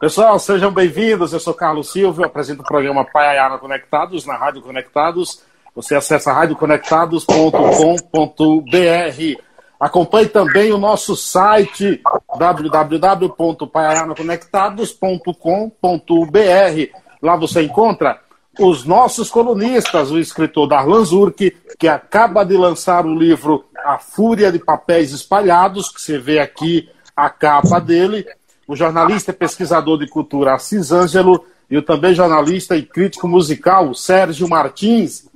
Pessoal, sejam bem-vindos. Eu sou Carlos Silva, eu apresento o programa Paiaiana Conectados na Rádio Conectados. Você acessa radioconectados.com.br. Acompanhe também o nosso site www.paiaianaconectados.com.br. Lá você encontra os nossos colunistas, o escritor Darlan Zurk, que acaba de lançar o livro A Fúria de Papéis Espalhados, que você vê aqui a capa dele, o jornalista e pesquisador de cultura Assis Ângelo e o também jornalista e crítico musical Sérgio Martins.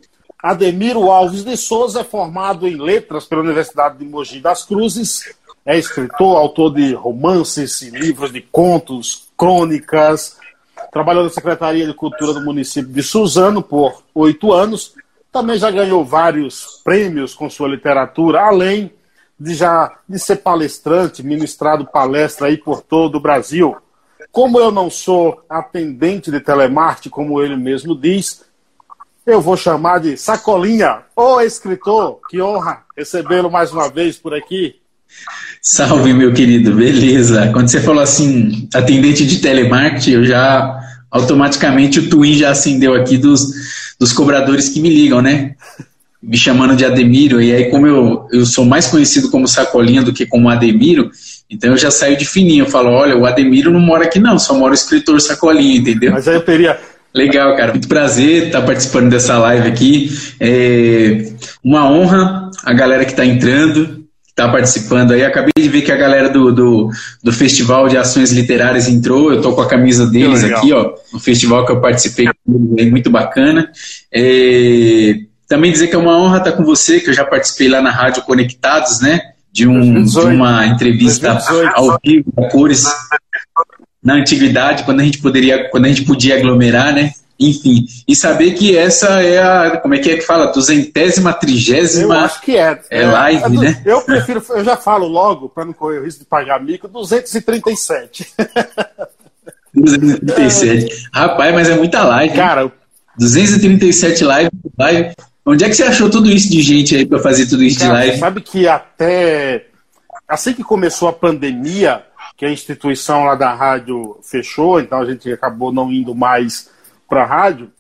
Ademiro Alves de Souza é formado em letras pela Universidade de Mogi das Cruzes, é escritor, autor de romances livros de contos, crônicas, trabalhou na Secretaria de Cultura do município de Suzano por oito anos, também já ganhou vários prêmios com sua literatura, além de já de ser palestrante, ministrado palestra aí por todo o Brasil. Como eu não sou atendente de telemarketing, como ele mesmo diz, eu vou chamar de Sacolinha, ô escritor, que honra recebê-lo mais uma vez por aqui. Salve, meu querido, beleza. Quando você falou assim, atendente de telemarketing, eu já automaticamente o Twin já acendeu aqui dos, dos cobradores que me ligam, né? Me chamando de Ademiro, e aí, como eu, eu sou mais conhecido como Sacolinha do que como Ademiro, então eu já saio de fininho. Eu falo: olha, o Ademiro não mora aqui, não, só mora o escritor Sacolinha, entendeu? Mas aí eu teria. Legal, cara. Muito prazer estar participando dessa live aqui. É uma honra a galera que está entrando está participando aí. Acabei de ver que a galera do, do, do, Festival de Ações Literárias entrou. Eu estou com a camisa deles aqui, ó, no festival que eu participei, muito bacana. É, também dizer que é uma honra estar com você, que eu já participei lá na Rádio Conectados, né? De, um, de uma entrevista 2018. ao vivo, cores, na antiguidade, quando a gente poderia, quando a gente podia aglomerar, né? enfim, e saber que essa é a, como é que é que fala, duzentésima, trigésima. Eu acho que é. É, live, é, né? Eu prefiro, eu já falo logo, para não correr o risco de pagar mico, 237. 237. Rapaz, mas é muita live. Cara, hein? 237 live, live. Onde é que você achou tudo isso de gente aí para fazer tudo isso cara, de live? Sabe que até assim que começou a pandemia, que a instituição lá da rádio fechou, então a gente acabou não indo mais para a rádio,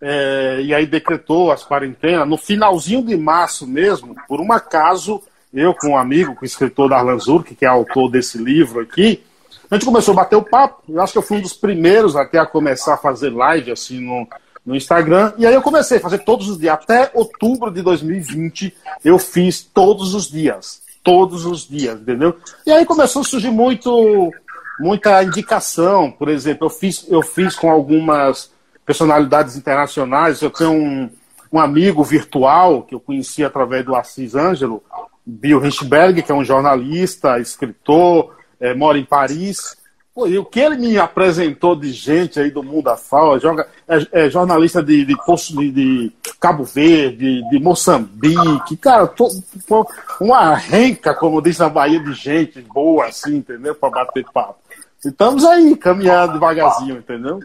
é, e aí decretou as quarentenas. No finalzinho de março mesmo, por um acaso, eu com um amigo, com o escritor Darlan Zurk, que é autor desse livro aqui, a gente começou a bater o papo. Eu acho que eu fui um dos primeiros até a começar a fazer live assim no, no Instagram. E aí eu comecei a fazer todos os dias. Até outubro de 2020, eu fiz todos os dias. Todos os dias, entendeu? E aí começou a surgir muito, muita indicação. Por exemplo, eu fiz, eu fiz com algumas personalidades internacionais. Eu tenho um, um amigo virtual que eu conheci através do Assis Ângelo, Bill Richberg, que é um jornalista, escritor, é, mora em Paris. Pô, e o que ele me apresentou de gente aí do mundo afal, joga, é, é jornalista de, de, de, de, Cabo Verde, de Moçambique, cara, tô, tô, uma renca, como diz na Bahia, de gente boa, assim, entendeu? Para bater papo. Estamos aí, caminhando devagarzinho, entendeu?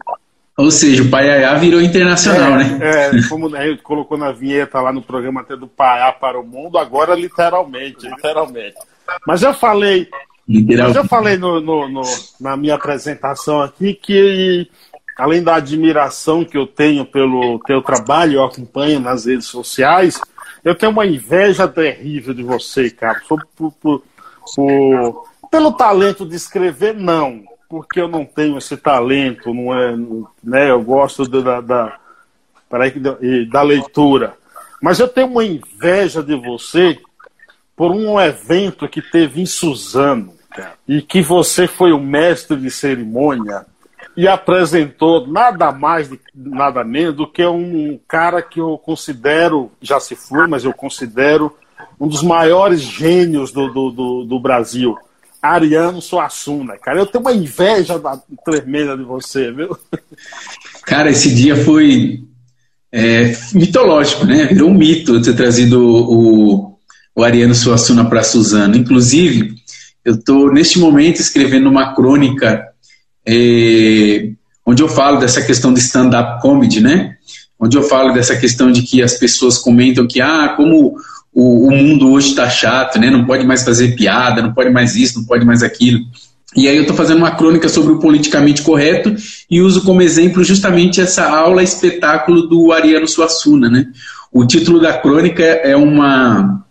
Ou seja, o Paiaiá virou internacional, é, né? É, como a gente colocou na vinheta lá no programa até do Paiá para o mundo, agora literalmente, literalmente. Mas eu falei, mas eu falei no, no, no, na minha apresentação aqui que além da admiração que eu tenho pelo teu trabalho, eu acompanho nas redes sociais, eu tenho uma inveja terrível de você, cara. Por, por, por, pelo talento de escrever, não porque eu não tenho esse talento, não é, né? Eu gosto da, da, da leitura. Mas eu tenho uma inveja de você por um evento que teve em Suzano e que você foi o mestre de cerimônia e apresentou nada mais, nada menos do que um cara que eu considero, já se foi, mas eu considero um dos maiores gênios do, do, do, do Brasil. Ariano Suassuna, cara. Eu tenho uma inveja da tremenda de você, viu? Cara, esse dia foi é, mitológico, né? Virou um mito ter trazido o, o Ariano Suassuna para Suzano. Inclusive, eu estou neste momento escrevendo uma crônica é, onde eu falo dessa questão de stand-up comedy, né? Onde eu falo dessa questão de que as pessoas comentam que, ah, como o, o mundo hoje está chato, né? Não pode mais fazer piada, não pode mais isso, não pode mais aquilo. E aí eu estou fazendo uma crônica sobre o politicamente correto e uso como exemplo justamente essa aula espetáculo do Ariano Suassuna, né? O título da crônica é uma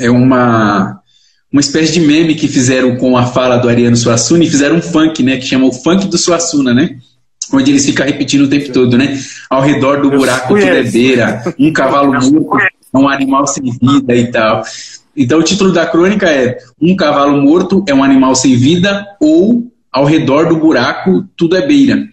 é uma uma espécie de meme que fizeram com a fala do Ariano Suassuna e fizeram um funk, né, que chama o funk do Suassuna, né? Onde eles ficam repetindo o tempo todo, né? Ao redor do buraco tudo é beira, um cavalo morto, um animal sem vida e tal. Então o título da crônica é Um cavalo morto é um animal sem vida ou ao redor do buraco tudo é beira.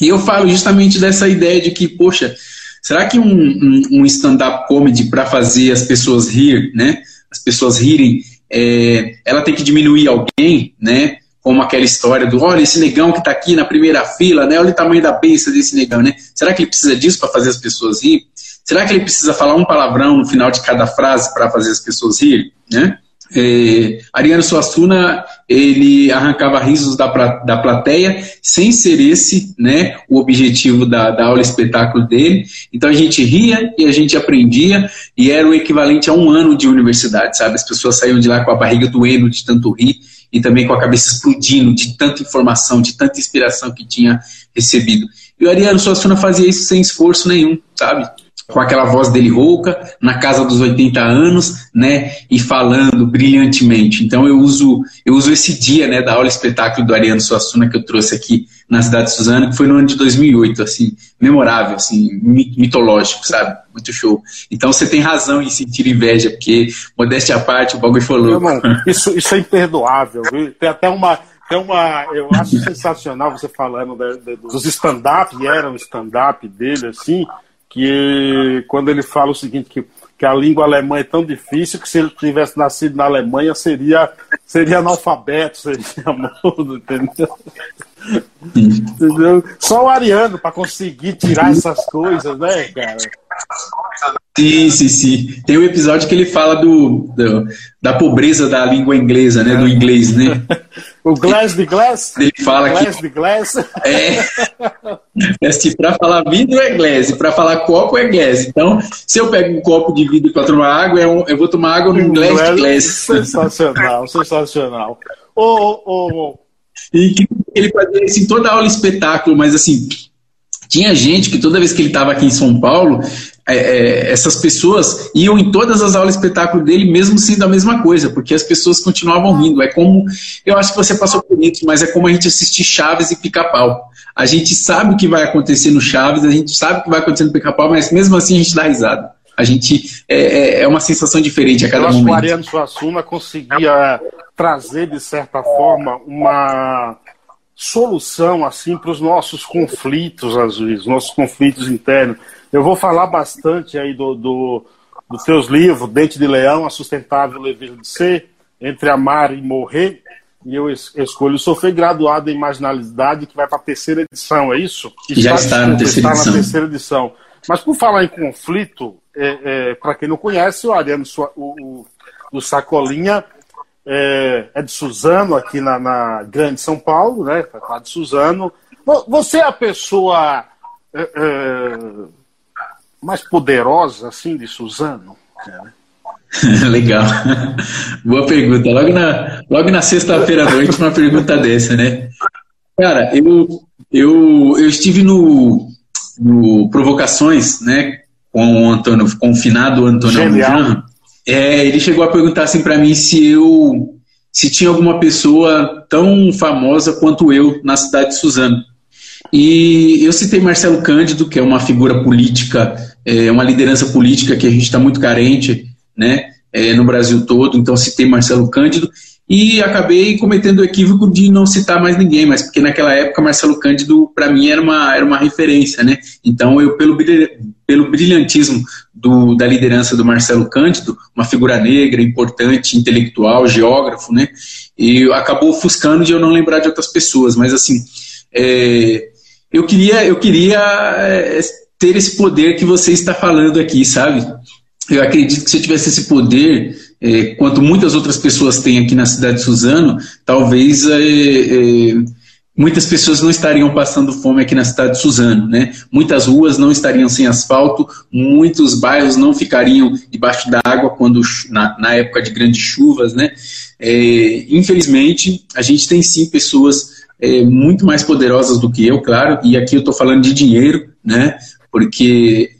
E eu falo justamente dessa ideia de que, poxa, será que um, um, um stand-up comedy para fazer as pessoas rir, né? As pessoas rirem, é, ela tem que diminuir alguém, né? Como aquela história do, olha, esse negão que está aqui na primeira fila, né? Olha o tamanho da besta desse negão, né? Será que ele precisa disso para fazer as pessoas rir? Será que ele precisa falar um palavrão no final de cada frase para fazer as pessoas rirem? Né? É, Ariano Suassuna ele arrancava risos da, da plateia sem ser esse né, o objetivo da, da aula espetáculo dele. Então a gente ria e a gente aprendia e era o equivalente a um ano de universidade, sabe? As pessoas saíam de lá com a barriga doendo de tanto rir e também com a cabeça explodindo de tanta informação, de tanta inspiração que tinha recebido. E o Ariano Suassuna fazia isso sem esforço nenhum, sabe? com aquela voz dele rouca, na casa dos 80 anos, né, e falando brilhantemente. Então eu uso eu uso esse dia, né, da aula espetáculo do Ariano Suassuna que eu trouxe aqui na cidade de Suzano, que foi no ano de 2008, assim, memorável, assim, mitológico, sabe? Muito show. Então você tem razão em sentir inveja, porque modéstia à parte, o bagulho foi louco. isso, isso é imperdoável, viu? Tem até uma tem uma, eu acho sensacional você falando dos stand-up, era um stand-up dele, assim, que quando ele fala o seguinte, que, que a língua alemã é tão difícil que se ele tivesse nascido na Alemanha seria, seria analfabeto, seria mudo, entendeu? entendeu? Só o ariano para conseguir tirar essas coisas, né, cara? Sim, sim, sim. Tem um episódio que ele fala do, do da pobreza da língua inglesa, né? Do inglês, né? O glass de glass? Ele fala glass que. de glass? É. é se para falar vidro é glass, para falar copo é glass. Então, se eu pego um copo de vidro para tomar água, eu vou tomar água num glass de glass. Sensacional, sensacional. Ô, ô, ô. E que ele fazia isso em toda aula espetáculo, mas assim, tinha gente que toda vez que ele estava aqui em São Paulo, é, é, essas pessoas iam em todas as aulas de espetáculo dele, mesmo sendo a mesma coisa, porque as pessoas continuavam rindo. É como, eu acho que você passou por isso, mas é como a gente assistir Chaves e Pica-Pau. A gente sabe o que vai acontecer no Chaves, a gente sabe o que vai acontecer no Pica-Pau, mas mesmo assim a gente dá risada. A gente é, é, é uma sensação diferente a cada eu acho momento. Que o Ariano Suassuna conseguia trazer de certa forma uma solução assim para os nossos conflitos às vezes, nossos conflitos internos. Eu vou falar bastante aí do, do dos teus livros, Dente de Leão, A Sustentável Leveza de Ser, Entre Amar e Morrer, e eu escolho. Sou foi graduado em marginalidade, que vai para a terceira edição, é isso? Já está, está, na, terceira está na terceira edição. Mas por falar em conflito, é, é, para quem não conhece, o Ariano, o, o, o Sacolinha é, é, de Suzano, aqui na, na, Grande São Paulo, né? Tá de Suzano. Você é a pessoa é, é, mais poderosa, assim, de Suzano? Legal. Boa pergunta. Logo na, logo na sexta-feira à noite, uma pergunta dessa, né? Cara, eu, eu, eu estive no, no Provocações, né? Com o Antônio, com o finado Antônio Almudjan. É, ele chegou a perguntar assim para mim se eu se tinha alguma pessoa tão famosa quanto eu na cidade de Suzano. E eu citei Marcelo Cândido, que é uma figura política, é uma liderança política que a gente está muito carente né, é, no Brasil todo, então citei Marcelo Cândido e acabei cometendo o equívoco de não citar mais ninguém, mas porque naquela época Marcelo Cândido para mim era uma, era uma referência, né? Então eu pelo, pelo brilhantismo do, da liderança do Marcelo Cândido, uma figura negra, importante, intelectual, geógrafo, né? E acabou ofuscando de eu não lembrar de outras pessoas, mas assim, é, eu queria, eu queria é, ter esse poder que você está falando aqui, sabe? Eu acredito que se eu tivesse esse poder, é, quanto muitas outras pessoas têm aqui na cidade de Suzano, talvez é, é, muitas pessoas não estariam passando fome aqui na cidade de Suzano, né? Muitas ruas não estariam sem asfalto, muitos bairros não ficariam debaixo da água quando na, na época de grandes chuvas, né? É, infelizmente, a gente tem sim pessoas é, muito mais poderosas do que eu, claro, e aqui eu estou falando de dinheiro, né? Porque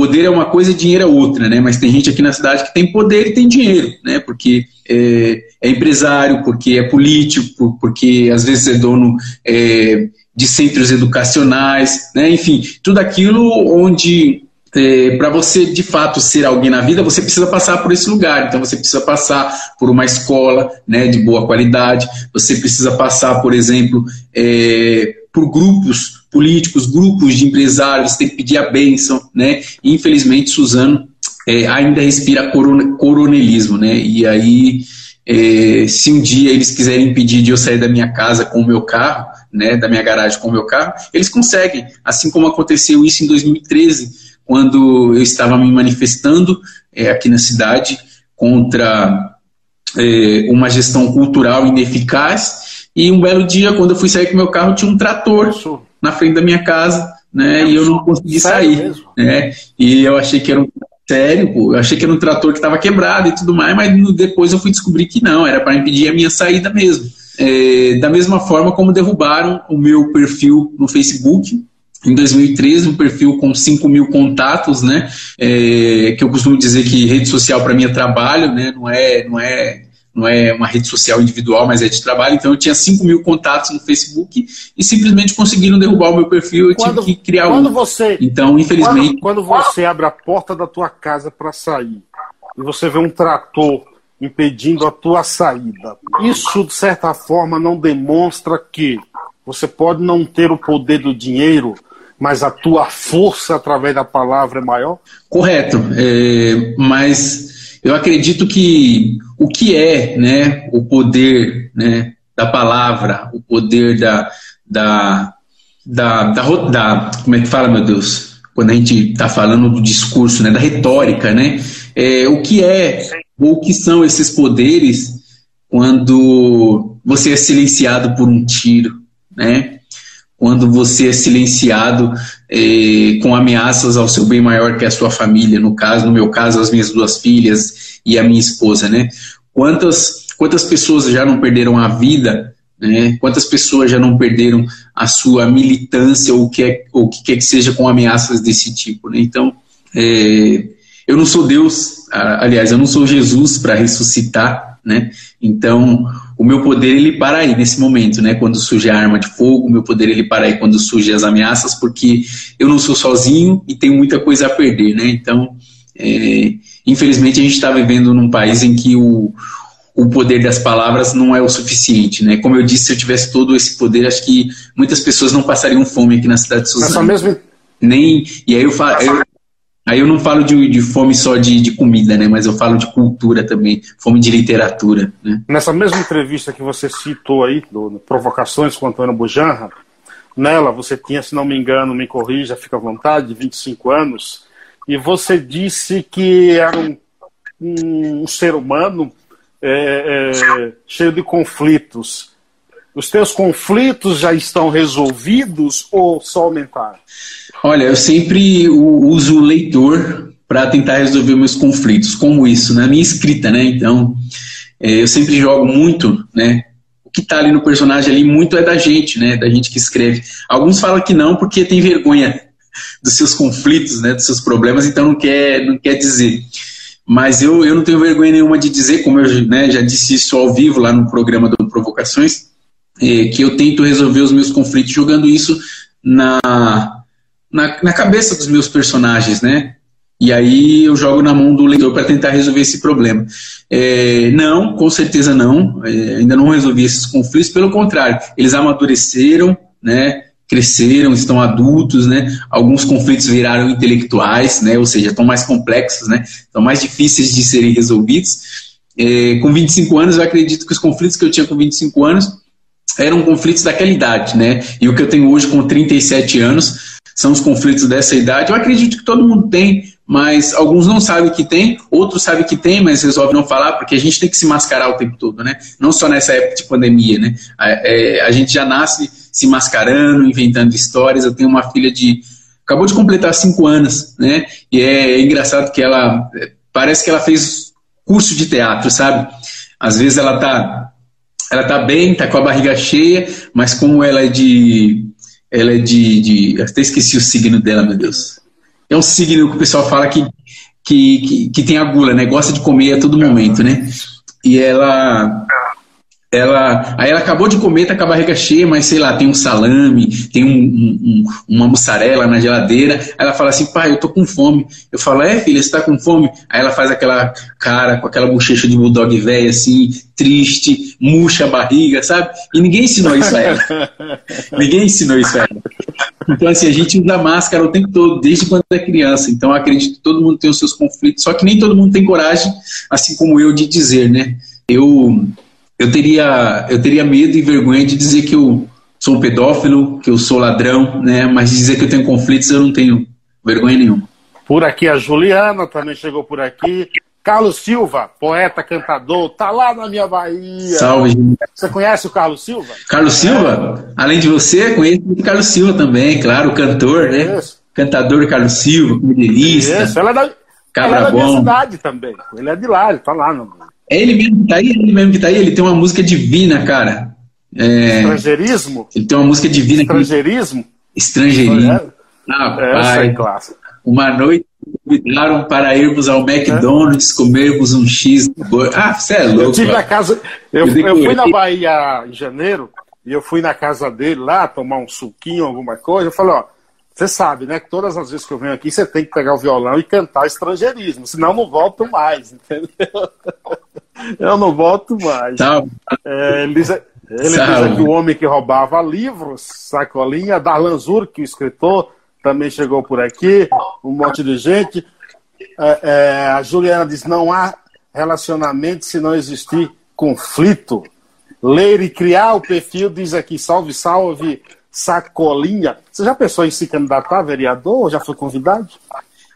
poder é uma coisa e dinheiro é outra, né? Mas tem gente aqui na cidade que tem poder e tem dinheiro, né? Porque é, é empresário, porque é político, porque às vezes é dono é, de centros educacionais, né? Enfim, tudo aquilo onde é, para você de fato ser alguém na vida, você precisa passar por esse lugar. Então você precisa passar por uma escola né, de boa qualidade, você precisa passar, por exemplo, é, por grupos políticos, grupos de empresários, tem que pedir a bênção, né? E, infelizmente, Suzano é, ainda respira coronelismo, né? E aí, é, se um dia eles quiserem impedir de eu sair da minha casa com o meu carro, né, da minha garagem com o meu carro, eles conseguem, assim como aconteceu isso em 2013, quando eu estava me manifestando é, aqui na cidade contra é, uma gestão cultural ineficaz, e um belo dia, quando eu fui sair com o meu carro, tinha um trator na frente da minha casa, né? E eu não consegui sair, né? E eu achei que era um sério, pô, eu achei que era um trator que estava quebrado e tudo mais, mas depois eu fui descobrir que não, era para impedir a minha saída mesmo. É, da mesma forma como derrubaram o meu perfil no Facebook, em 2013, um perfil com 5 mil contatos, né? É, que eu costumo dizer que rede social para mim é trabalho, né? Não é, não é não é uma rede social individual, mas é de trabalho. Então eu tinha 5 mil contatos no Facebook e simplesmente conseguiram derrubar o meu perfil. Eu quando, tive que criar quando um. Você, então, infelizmente. Quando, quando você abre a porta da tua casa para sair e você vê um trator impedindo a tua saída, isso de certa forma não demonstra que você pode não ter o poder do dinheiro, mas a tua força através da palavra é maior? Correto, é, mas eu acredito que o que é né, o poder né, da palavra, o poder da, da, da, da, da Como é que fala, meu Deus? Quando a gente está falando do discurso, né, da retórica, né? É, o que é, ou que são esses poderes quando você é silenciado por um tiro, né? quando você é silenciado eh, com ameaças ao seu bem maior que é a sua família, no caso, no meu caso, as minhas duas filhas e a minha esposa, né? Quantas, quantas pessoas já não perderam a vida, né? Quantas pessoas já não perderam a sua militância ou o que, é, ou que quer que seja com ameaças desse tipo, né? Então, é, eu não sou Deus, aliás, eu não sou Jesus para ressuscitar, né? Então, o meu poder ele para aí nesse momento, né? Quando surge a arma de fogo, o meu poder ele para aí quando surgem as ameaças, porque eu não sou sozinho e tenho muita coisa a perder, né? Então, é, infelizmente a gente está vivendo num país em que o, o poder das palavras não é o suficiente, né? Como eu disse, se eu tivesse todo esse poder, acho que muitas pessoas não passariam fome aqui na cidade de Suzano. Mesmo... Nem e aí eu falo, eu, Aí eu não falo de, de fome só de, de, comida, né? Mas eu falo de cultura também, fome de literatura. Né? Nessa mesma entrevista que você citou aí, do, do Provocações com Antônio Bujanra, nela você tinha, se não me engano, me corrija, fica à vontade, 25 anos, e você disse que era um, um, ser humano é, é, cheio de conflitos. Os teus conflitos já estão resolvidos ou só aumentaram? Olha, eu sempre uso o leitor para tentar resolver meus conflitos, como isso, na minha escrita, né? Então, é, eu sempre jogo muito, né? O que está ali no personagem ali muito é da gente, né? Da gente que escreve. Alguns falam que não porque tem vergonha dos seus conflitos, né? Dos seus problemas, então não quer, não quer dizer. Mas eu, eu não tenho vergonha nenhuma de dizer, como eu né, já disse isso ao vivo lá no programa do Provocações, é, que eu tento resolver os meus conflitos jogando isso na na, na cabeça dos meus personagens, né? E aí eu jogo na mão do leitor para tentar resolver esse problema. É, não, com certeza não. É, ainda não resolvi esses conflitos. Pelo contrário, eles amadureceram, né? Cresceram, estão adultos, né? Alguns conflitos viraram intelectuais, né? Ou seja, estão mais complexos, né? Estão mais difíceis de serem resolvidos. É, com 25 anos, eu acredito que os conflitos que eu tinha com 25 anos eram conflitos daquela idade, né? E o que eu tenho hoje com 37 anos são os conflitos dessa idade. Eu acredito que todo mundo tem, mas alguns não sabem que tem, outros sabem que tem, mas resolvem não falar, porque a gente tem que se mascarar o tempo todo, né? Não só nessa época de pandemia, né? A, é, a gente já nasce se mascarando, inventando histórias. Eu tenho uma filha de. acabou de completar cinco anos, né? E é engraçado que ela. parece que ela fez curso de teatro, sabe? Às vezes ela tá. Ela tá bem, tá com a barriga cheia, mas como ela é de. Ela é de. de até esqueci o signo dela, meu Deus. É um signo que o pessoal fala que, que, que, que tem a gula, né? Gosta de comer a todo momento, né? E ela ela, aí ela acabou de comer, tá com a barriga cheia, mas sei lá, tem um salame, tem um, um, uma mussarela na geladeira. Aí ela fala assim, pai, eu tô com fome. Eu falo, é, filha, você tá com fome? Aí ela faz aquela cara, com aquela bochecha de bulldog velho, assim, triste, murcha a barriga, sabe? E ninguém ensinou isso a ela. ninguém ensinou isso a ela. Então, assim, a gente usa máscara o tempo todo, desde quando é criança. Então, acredito que todo mundo tem os seus conflitos, só que nem todo mundo tem coragem, assim como eu, de dizer, né? Eu eu teria, eu teria medo e vergonha de dizer que eu sou um pedófilo, que eu sou ladrão, né? Mas dizer que eu tenho conflitos eu não tenho vergonha nenhuma. Por aqui a Juliana também chegou por aqui. Carlos Silva, poeta, cantador, tá lá na minha Bahia. Salve. Você conhece o Carlos Silva? Carlos Silva? Além de você, conheço o Carlos Silva também, claro, o cantor, né? Isso. Cantador Carlos Silva, modelista. Isso, ela é da, ela é da minha cidade também. Ele é de lá, ele tá lá no, é ele mesmo que tá aí, é ele mesmo que tá aí, ele tem uma música divina, cara. É... Estrangeirismo? Ele tem uma música divina. Estrangeirismo? Que... Estrangeirismo. É. Ah. É clássico. Uma noite convidaram para irmos ao McDonald's, é. comermos um X. Ah, você é louco. Eu tive na casa. Eu, eu, eu fui na Bahia em janeiro e eu fui na casa dele lá tomar um suquinho, alguma coisa. Eu falei, ó você sabe, né? Que todas as vezes que eu venho aqui, você tem que pegar o violão e cantar estrangeirismo, senão eu não volto mais, entendeu? Eu não volto mais. Tá. É, ele diz, ele diz aqui o homem que roubava livros, sacolinha, Darlan que o escritor, também chegou por aqui, um monte de gente. É, é, a Juliana diz: não há relacionamento se não existir conflito. Ler e criar o perfil, diz aqui, salve, salve, Sacolinha. Você já pensou em se candidatar vereador já foi convidado?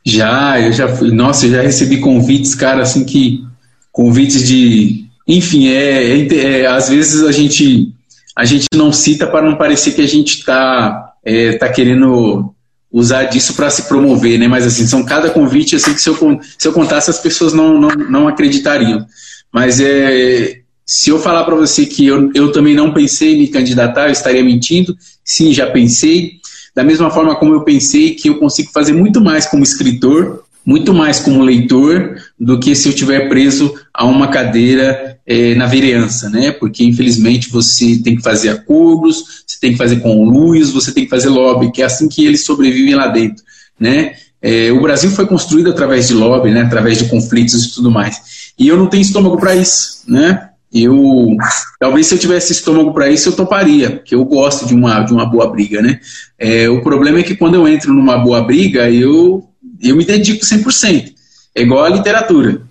Já, eu já fui. Nossa, eu já recebi convites, cara, assim que. Convites de. Enfim, é, é, é às vezes a gente, a gente não cita para não parecer que a gente está é, tá querendo usar disso para se promover, né? Mas assim, são cada convite assim que se eu, se eu contasse as pessoas não, não, não acreditariam. Mas é, se eu falar para você que eu, eu também não pensei em me candidatar, eu estaria mentindo. Sim, já pensei. Da mesma forma como eu pensei que eu consigo fazer muito mais como escritor, muito mais como leitor, do que se eu estiver preso a uma cadeira é, na vereança, né? Porque infelizmente você tem que fazer acordos, você tem que fazer conluios, você tem que fazer lobby, que é assim que eles sobrevivem lá dentro, né? É, o Brasil foi construído através de lobby, né? Através de conflitos e tudo mais. E eu não tenho estômago para isso, né? Eu talvez se eu tivesse estômago para isso eu toparia, porque eu gosto de uma, de uma boa briga, né? É, o problema é que quando eu entro numa boa briga, eu, eu me dedico 100%. É igual a literatura.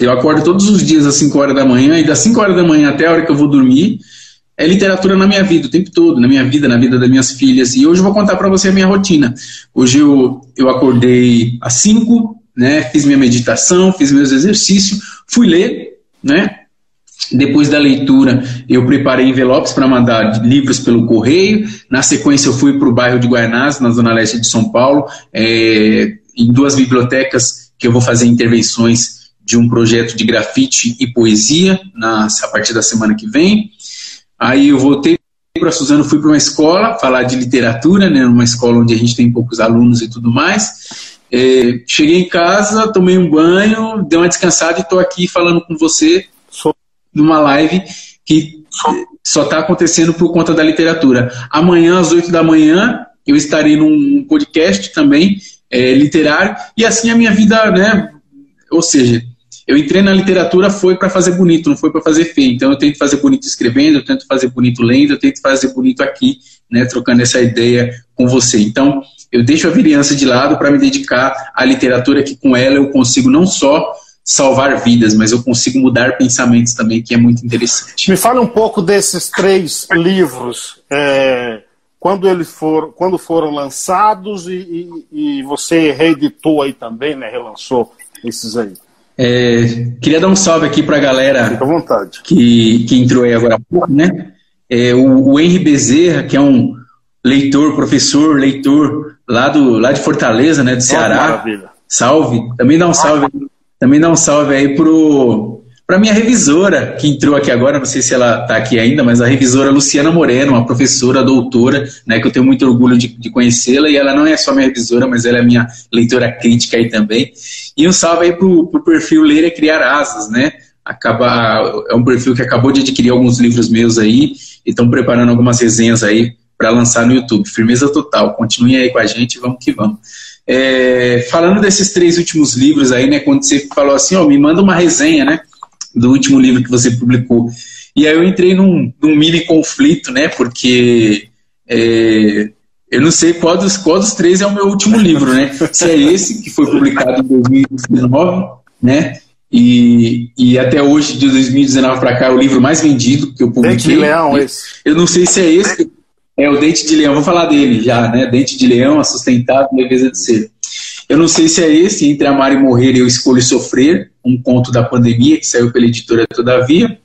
Eu acordo todos os dias às 5 horas da manhã, e das 5 horas da manhã até a hora que eu vou dormir, é literatura na minha vida, o tempo todo, na minha vida, na vida das minhas filhas. E hoje eu vou contar para você a minha rotina. Hoje eu, eu acordei às 5, né, fiz minha meditação, fiz meus exercícios, fui ler, né, depois da leitura, eu preparei envelopes para mandar livros pelo correio. Na sequência, eu fui para o bairro de Guaianás, na zona leste de São Paulo, é, em duas bibliotecas que eu vou fazer intervenções de um projeto de grafite e poesia na, a partir da semana que vem. Aí eu voltei para Suzano, fui para uma escola falar de literatura, né, numa escola onde a gente tem poucos alunos e tudo mais. É, cheguei em casa, tomei um banho, dei uma descansada e estou aqui falando com você numa live que só está acontecendo por conta da literatura. Amanhã, às 8 da manhã, eu estarei num podcast também é, literário, e assim a minha vida, né? Ou seja, eu entrei na literatura foi para fazer bonito, não foi para fazer feio. Então eu tento fazer bonito escrevendo, eu tento fazer bonito lendo, eu tento fazer bonito aqui, né, trocando essa ideia com você. Então eu deixo a virilhança de lado para me dedicar à literatura que com ela eu consigo não só salvar vidas, mas eu consigo mudar pensamentos também, que é muito interessante. Me fale um pouco desses três livros. É, quando eles foram, quando foram lançados e, e, e, você reeditou aí também, né? Relançou esses aí. É, queria dar um salve aqui para a galera. Que, que entrou aí agora há pouco, né? é, o, o Henry Bezerra, que é um leitor, professor, leitor lá, do, lá de Fortaleza, né, do Ceará. salve. Também dá um salve, também dá um salve aí pro para minha revisora, que entrou aqui agora, não sei se ela está aqui ainda, mas a revisora Luciana Moreno, uma professora, doutora, né, que eu tenho muito orgulho de, de conhecê-la, e ela não é só minha revisora, mas ela é minha leitora crítica aí também. E um salve aí pro, o perfil Ler e Criar Asas, né? Acaba, é um perfil que acabou de adquirir alguns livros meus aí, e estão preparando algumas resenhas aí para lançar no YouTube. Firmeza total. Continuem aí com a gente, vamos que vamos. É, falando desses três últimos livros aí, né? Quando você falou assim, ó, me manda uma resenha, né? Do último livro que você publicou. E aí eu entrei num, num mini conflito, né? Porque é, eu não sei qual dos, qual dos três é o meu último livro, né? Se é esse, que foi publicado em 2019, né? E, e até hoje, de 2019 para cá, é o livro mais vendido que eu publiquei. Leão, esse. Eu não sei se é esse. É o Dente de Leão, vou falar dele já, né? Dente de Leão, a sustentável leveza de ser. Eu não sei se é esse, Entre Amar e Morrer Eu Escolho Sofrer, um conto da pandemia, que saiu pela editora Todavia.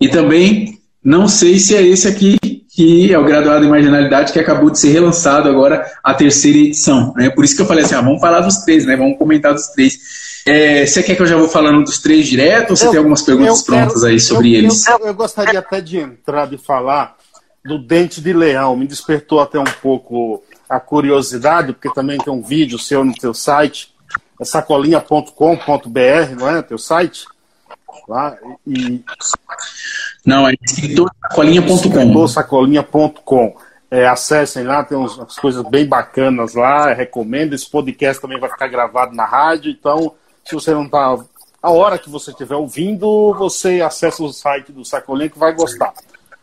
E também não sei se é esse aqui, que é o Graduado em Marginalidade, que acabou de ser relançado agora, a terceira edição. Né? Por isso que eu falei assim, ah, vamos falar dos três, né? vamos comentar dos três. É, você quer que eu já vou falando dos três direto ou você eu, tem algumas perguntas prontas aí sobre eu, eles? Eu, eu, gostaria até de entrar, de falar do Dente de Leão. Me despertou até um pouco a curiosidade, porque também tem um vídeo seu no teu site, é sacolinha.com.br, não é? Teu site? Lá, e... Não, é escritorsacolinha.com. Escritorsacolinha.com. É, acessem lá, tem umas coisas bem bacanas lá, recomendo. Esse podcast também vai ficar gravado na rádio, então, se você não está. A hora que você estiver ouvindo, você acessa o site do Sacolinha que vai gostar.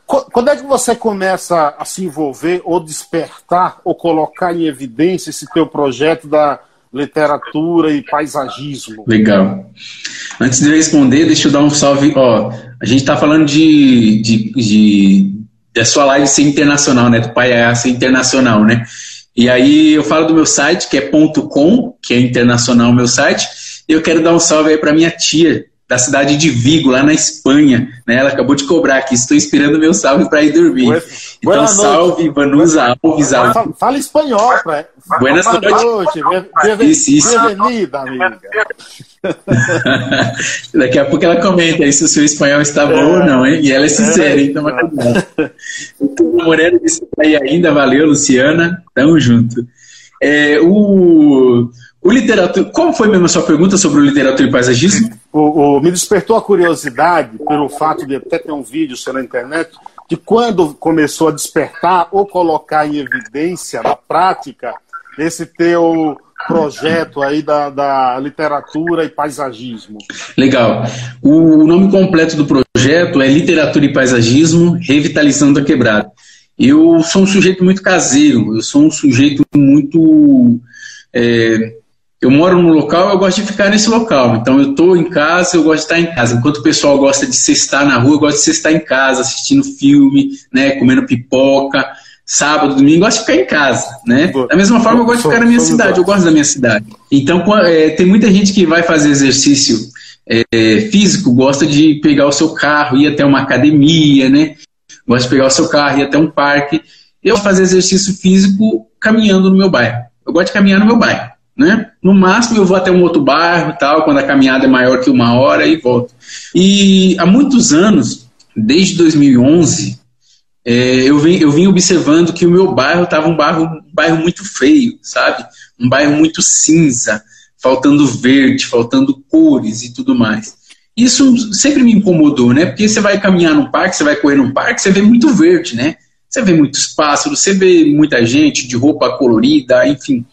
Quando é que você começa a se envolver ou despertar ou colocar em evidência esse teu projeto da literatura e paisagismo? Legal. Antes de eu responder, deixa eu dar um salve. Ó, a gente está falando de, de, de, da sua live ser internacional, né? Do Paiá ser internacional, né? E aí eu falo do meu site, que é .com, que é internacional o meu site, e eu quero dar um salve aí para minha tia, da cidade de Vigo, lá na Espanha. Né? Ela acabou de cobrar aqui. Estou esperando meu salve para ir dormir. Buenas, então, salve, Vanusa Alves. Fala, fala espanhol, pra... Buenas noites. noite. Isso. Bem-vinda, amiga. Daqui a pouco ela comenta aí se o seu espanhol está bom é, ou não, hein? E ela é sincera, é, então vai cuidado. Moreno disse aí ainda. Valeu, Luciana. Tamo junto. É, o o literatura, como foi mesmo a sua pergunta sobre o literatura e paisagismo? O, o, me despertou a curiosidade pelo fato de até ter um vídeo seu na internet de quando começou a despertar ou colocar em evidência na prática esse teu projeto aí da, da literatura e paisagismo. Legal. O nome completo do projeto é Literatura e Paisagismo Revitalizando a Quebrada. Eu sou um sujeito muito caseiro, eu sou um sujeito muito é, eu moro num local, eu gosto de ficar nesse local. Então eu estou em casa, eu gosto de estar em casa. Enquanto o pessoal gosta de sextar na rua, eu gosto de sextar em casa, assistindo filme, né, comendo pipoca. Sábado, domingo, eu gosto de ficar em casa, né? Da mesma forma, eu gosto de ficar na minha cidade, eu gosto da minha cidade. Então, é, tem muita gente que vai fazer exercício é, físico, gosta de pegar o seu carro, ir até uma academia, né? Gosta de pegar o seu carro, ir até um parque. Eu fazer exercício físico caminhando no meu bairro. Eu gosto de caminhar no meu bairro. Né? No máximo eu vou até um outro bairro tal, quando a caminhada é maior que uma hora e volto. E há muitos anos, desde 2011, é, eu, vim, eu vim observando que o meu bairro estava um bairro, um bairro muito feio, sabe? Um bairro muito cinza, faltando verde, faltando cores e tudo mais. Isso sempre me incomodou, né? Porque você vai caminhar no parque, você vai correr no parque, você vê muito verde, né? Você vê muitos pássaros, você vê muita gente de roupa colorida, enfim.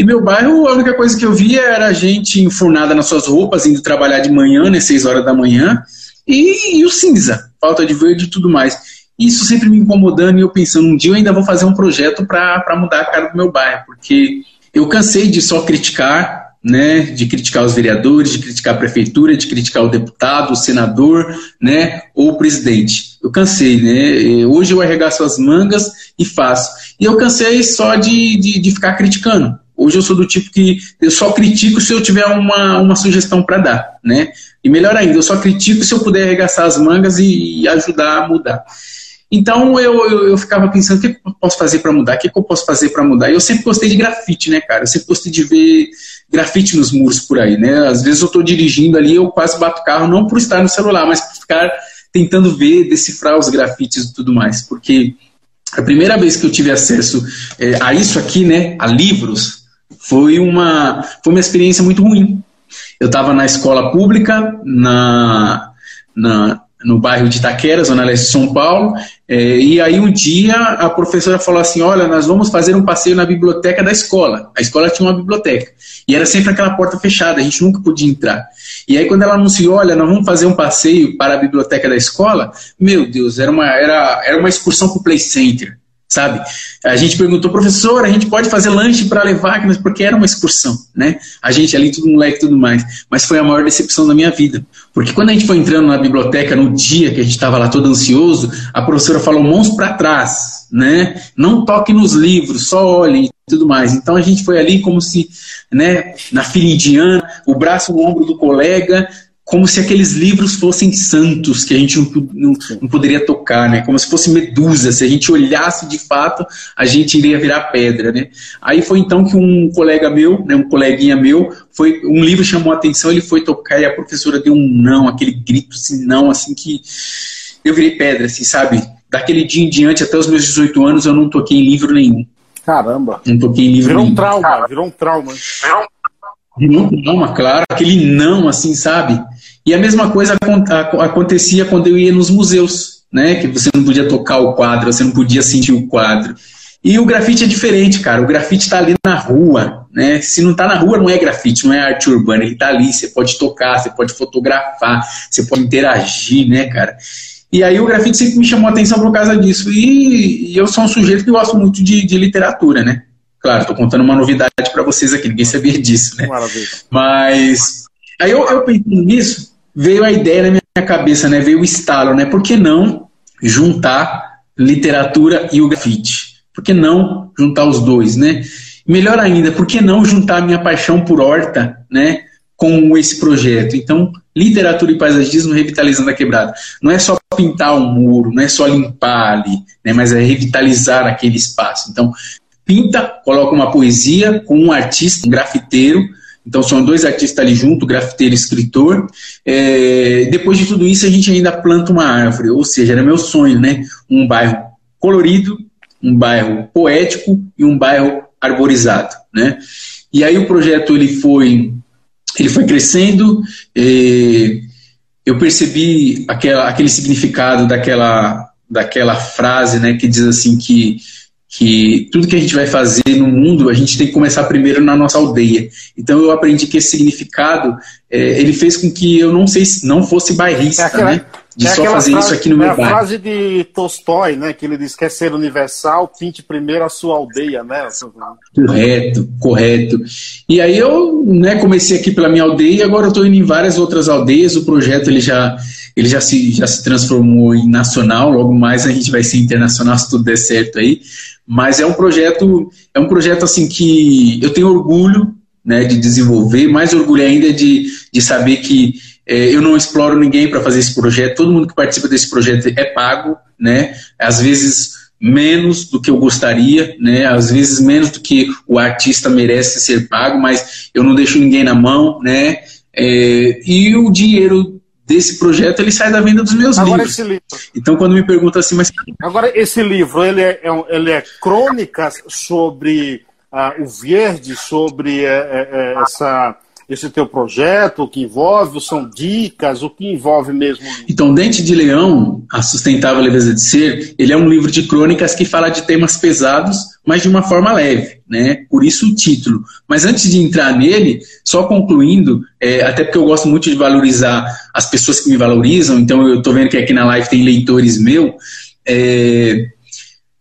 E meu bairro, a única coisa que eu via era a gente enfurnada nas suas roupas, indo trabalhar de manhã, né, 6 horas da manhã, e, e o cinza, falta de verde e tudo mais. Isso sempre me incomodando e eu pensando, um dia eu ainda vou fazer um projeto para mudar a cara do meu bairro, porque eu cansei de só criticar, né, de criticar os vereadores, de criticar a prefeitura, de criticar o deputado, o senador, né, ou o presidente. Eu cansei, né? Hoje eu arregaço as mangas e faço. E eu cansei só de, de, de ficar criticando. Hoje eu sou do tipo que eu só critico se eu tiver uma, uma sugestão para dar, né? E melhor ainda, eu só critico se eu puder arregaçar as mangas e, e ajudar a mudar. Então eu, eu, eu, ficava pensando o que eu posso fazer para mudar, o que eu posso fazer para mudar. E eu sempre gostei de grafite, né, cara? Eu sempre gostei de ver grafite nos muros por aí, né? Às vezes eu estou dirigindo ali, eu quase bato o carro, não por estar no celular, mas por ficar tentando ver, decifrar os grafites e tudo mais. Porque a primeira vez que eu tive acesso é, a isso aqui, né, a livros, foi uma, foi uma experiência muito ruim. Eu estava na escola pública, na, na, no bairro de Itaquera, zona leste de São Paulo, é, e aí um dia a professora falou assim, olha, nós vamos fazer um passeio na biblioteca da escola. A escola tinha uma biblioteca, e era sempre aquela porta fechada, a gente nunca podia entrar. E aí quando ela anunciou, olha, nós vamos fazer um passeio para a biblioteca da escola, meu Deus, era uma, era, era uma excursão para o Play Center sabe? A gente perguntou, professor, a gente pode fazer lanche para levar, porque era uma excursão, né? A gente ali, tudo moleque e tudo mais. Mas foi a maior decepção da minha vida. Porque quando a gente foi entrando na biblioteca, no dia que a gente estava lá todo ansioso, a professora falou, mãos para trás, né? Não toque nos livros, só olhe e tudo mais. Então a gente foi ali como se, né, na fila indiana, o braço no ombro do colega, como se aqueles livros fossem santos que a gente não, não, não, poderia tocar, né? Como se fosse medusa, se a gente olhasse de fato, a gente iria virar pedra, né? Aí foi então que um colega meu, né, um coleguinha meu, foi um livro chamou a atenção, ele foi tocar e a professora deu um não, aquele grito assim, não, assim que eu virei pedra, assim, sabe? Daquele dia em diante, até os meus 18 anos, eu não toquei em livro nenhum. Caramba. Não toquei em livro virou nenhum. Um trauma, virou um trauma, virou um trauma. Virou um trauma, claro. Aquele não, assim, sabe? E a mesma coisa acontecia quando eu ia nos museus, né? Que você não podia tocar o quadro, você não podia sentir o quadro. E o grafite é diferente, cara. O grafite está ali na rua, né? Se não está na rua, não é grafite, não é arte urbana. Ele está ali, você pode tocar, você pode fotografar, você pode interagir, né, cara? E aí o grafite sempre me chamou a atenção por causa disso. E, e eu sou um sujeito que gosto muito de, de literatura, né? Claro, estou contando uma novidade para vocês aqui, ninguém sabia disso, né? Maravilha. Mas aí eu, eu pensei nisso, veio a ideia na minha cabeça, né? Veio o estalo, né? Por que não juntar literatura e o grafite? Por que não juntar os dois, né? Melhor ainda, por que não juntar a minha paixão por horta, né? Com esse projeto. Então, literatura e paisagismo revitalizando a quebrada. Não é só pintar um muro, não é só limpar ali, né? Mas é revitalizar aquele espaço. Então, pinta, coloca uma poesia com um artista, um grafiteiro, então são dois artistas ali junto, grafiteiro e escritor. É, depois de tudo isso, a gente ainda planta uma árvore, ou seja, era meu sonho, né? Um bairro colorido, um bairro poético e um bairro arborizado, né? E aí o projeto ele foi, ele foi crescendo. É, eu percebi aquela, aquele significado daquela, daquela frase, né, que diz assim que que tudo que a gente vai fazer no mundo, a gente tem que começar primeiro na nossa aldeia. Então eu aprendi que esse significado, é, ele fez com que eu não sei, não fosse bairrista, é né? De é só fazer frase, isso aqui no meu é bairro. É a frase de Tolstói, né? Que ele diz que quer ser universal, pinte primeiro a sua aldeia, né? Correto, correto. E aí eu né, comecei aqui pela minha aldeia e agora eu estou indo em várias outras aldeias. O projeto ele já, ele já, se, já se transformou em nacional, logo mais a gente vai ser internacional se tudo der certo aí. Mas é um projeto, é um projeto assim que eu tenho orgulho né, de desenvolver, mais orgulho ainda de, de saber que é, eu não exploro ninguém para fazer esse projeto, todo mundo que participa desse projeto é pago, né, às vezes menos do que eu gostaria, né, às vezes menos do que o artista merece ser pago, mas eu não deixo ninguém na mão, né, é, e o dinheiro desse projeto ele sai da venda dos meus Agora livros. Livro. Então quando me pergunta assim, mas Agora esse livro, ele é, é ele é crônicas sobre uh, o verde, sobre uh, uh, essa esse teu projeto, o que envolve, são dicas, o que envolve mesmo? Então, Dente de Leão, A Sustentável Leveza de Ser, ele é um livro de crônicas que fala de temas pesados, mas de uma forma leve, né? Por isso o título. Mas antes de entrar nele, só concluindo, é, até porque eu gosto muito de valorizar as pessoas que me valorizam, então eu estou vendo que aqui na live tem leitores meu, é,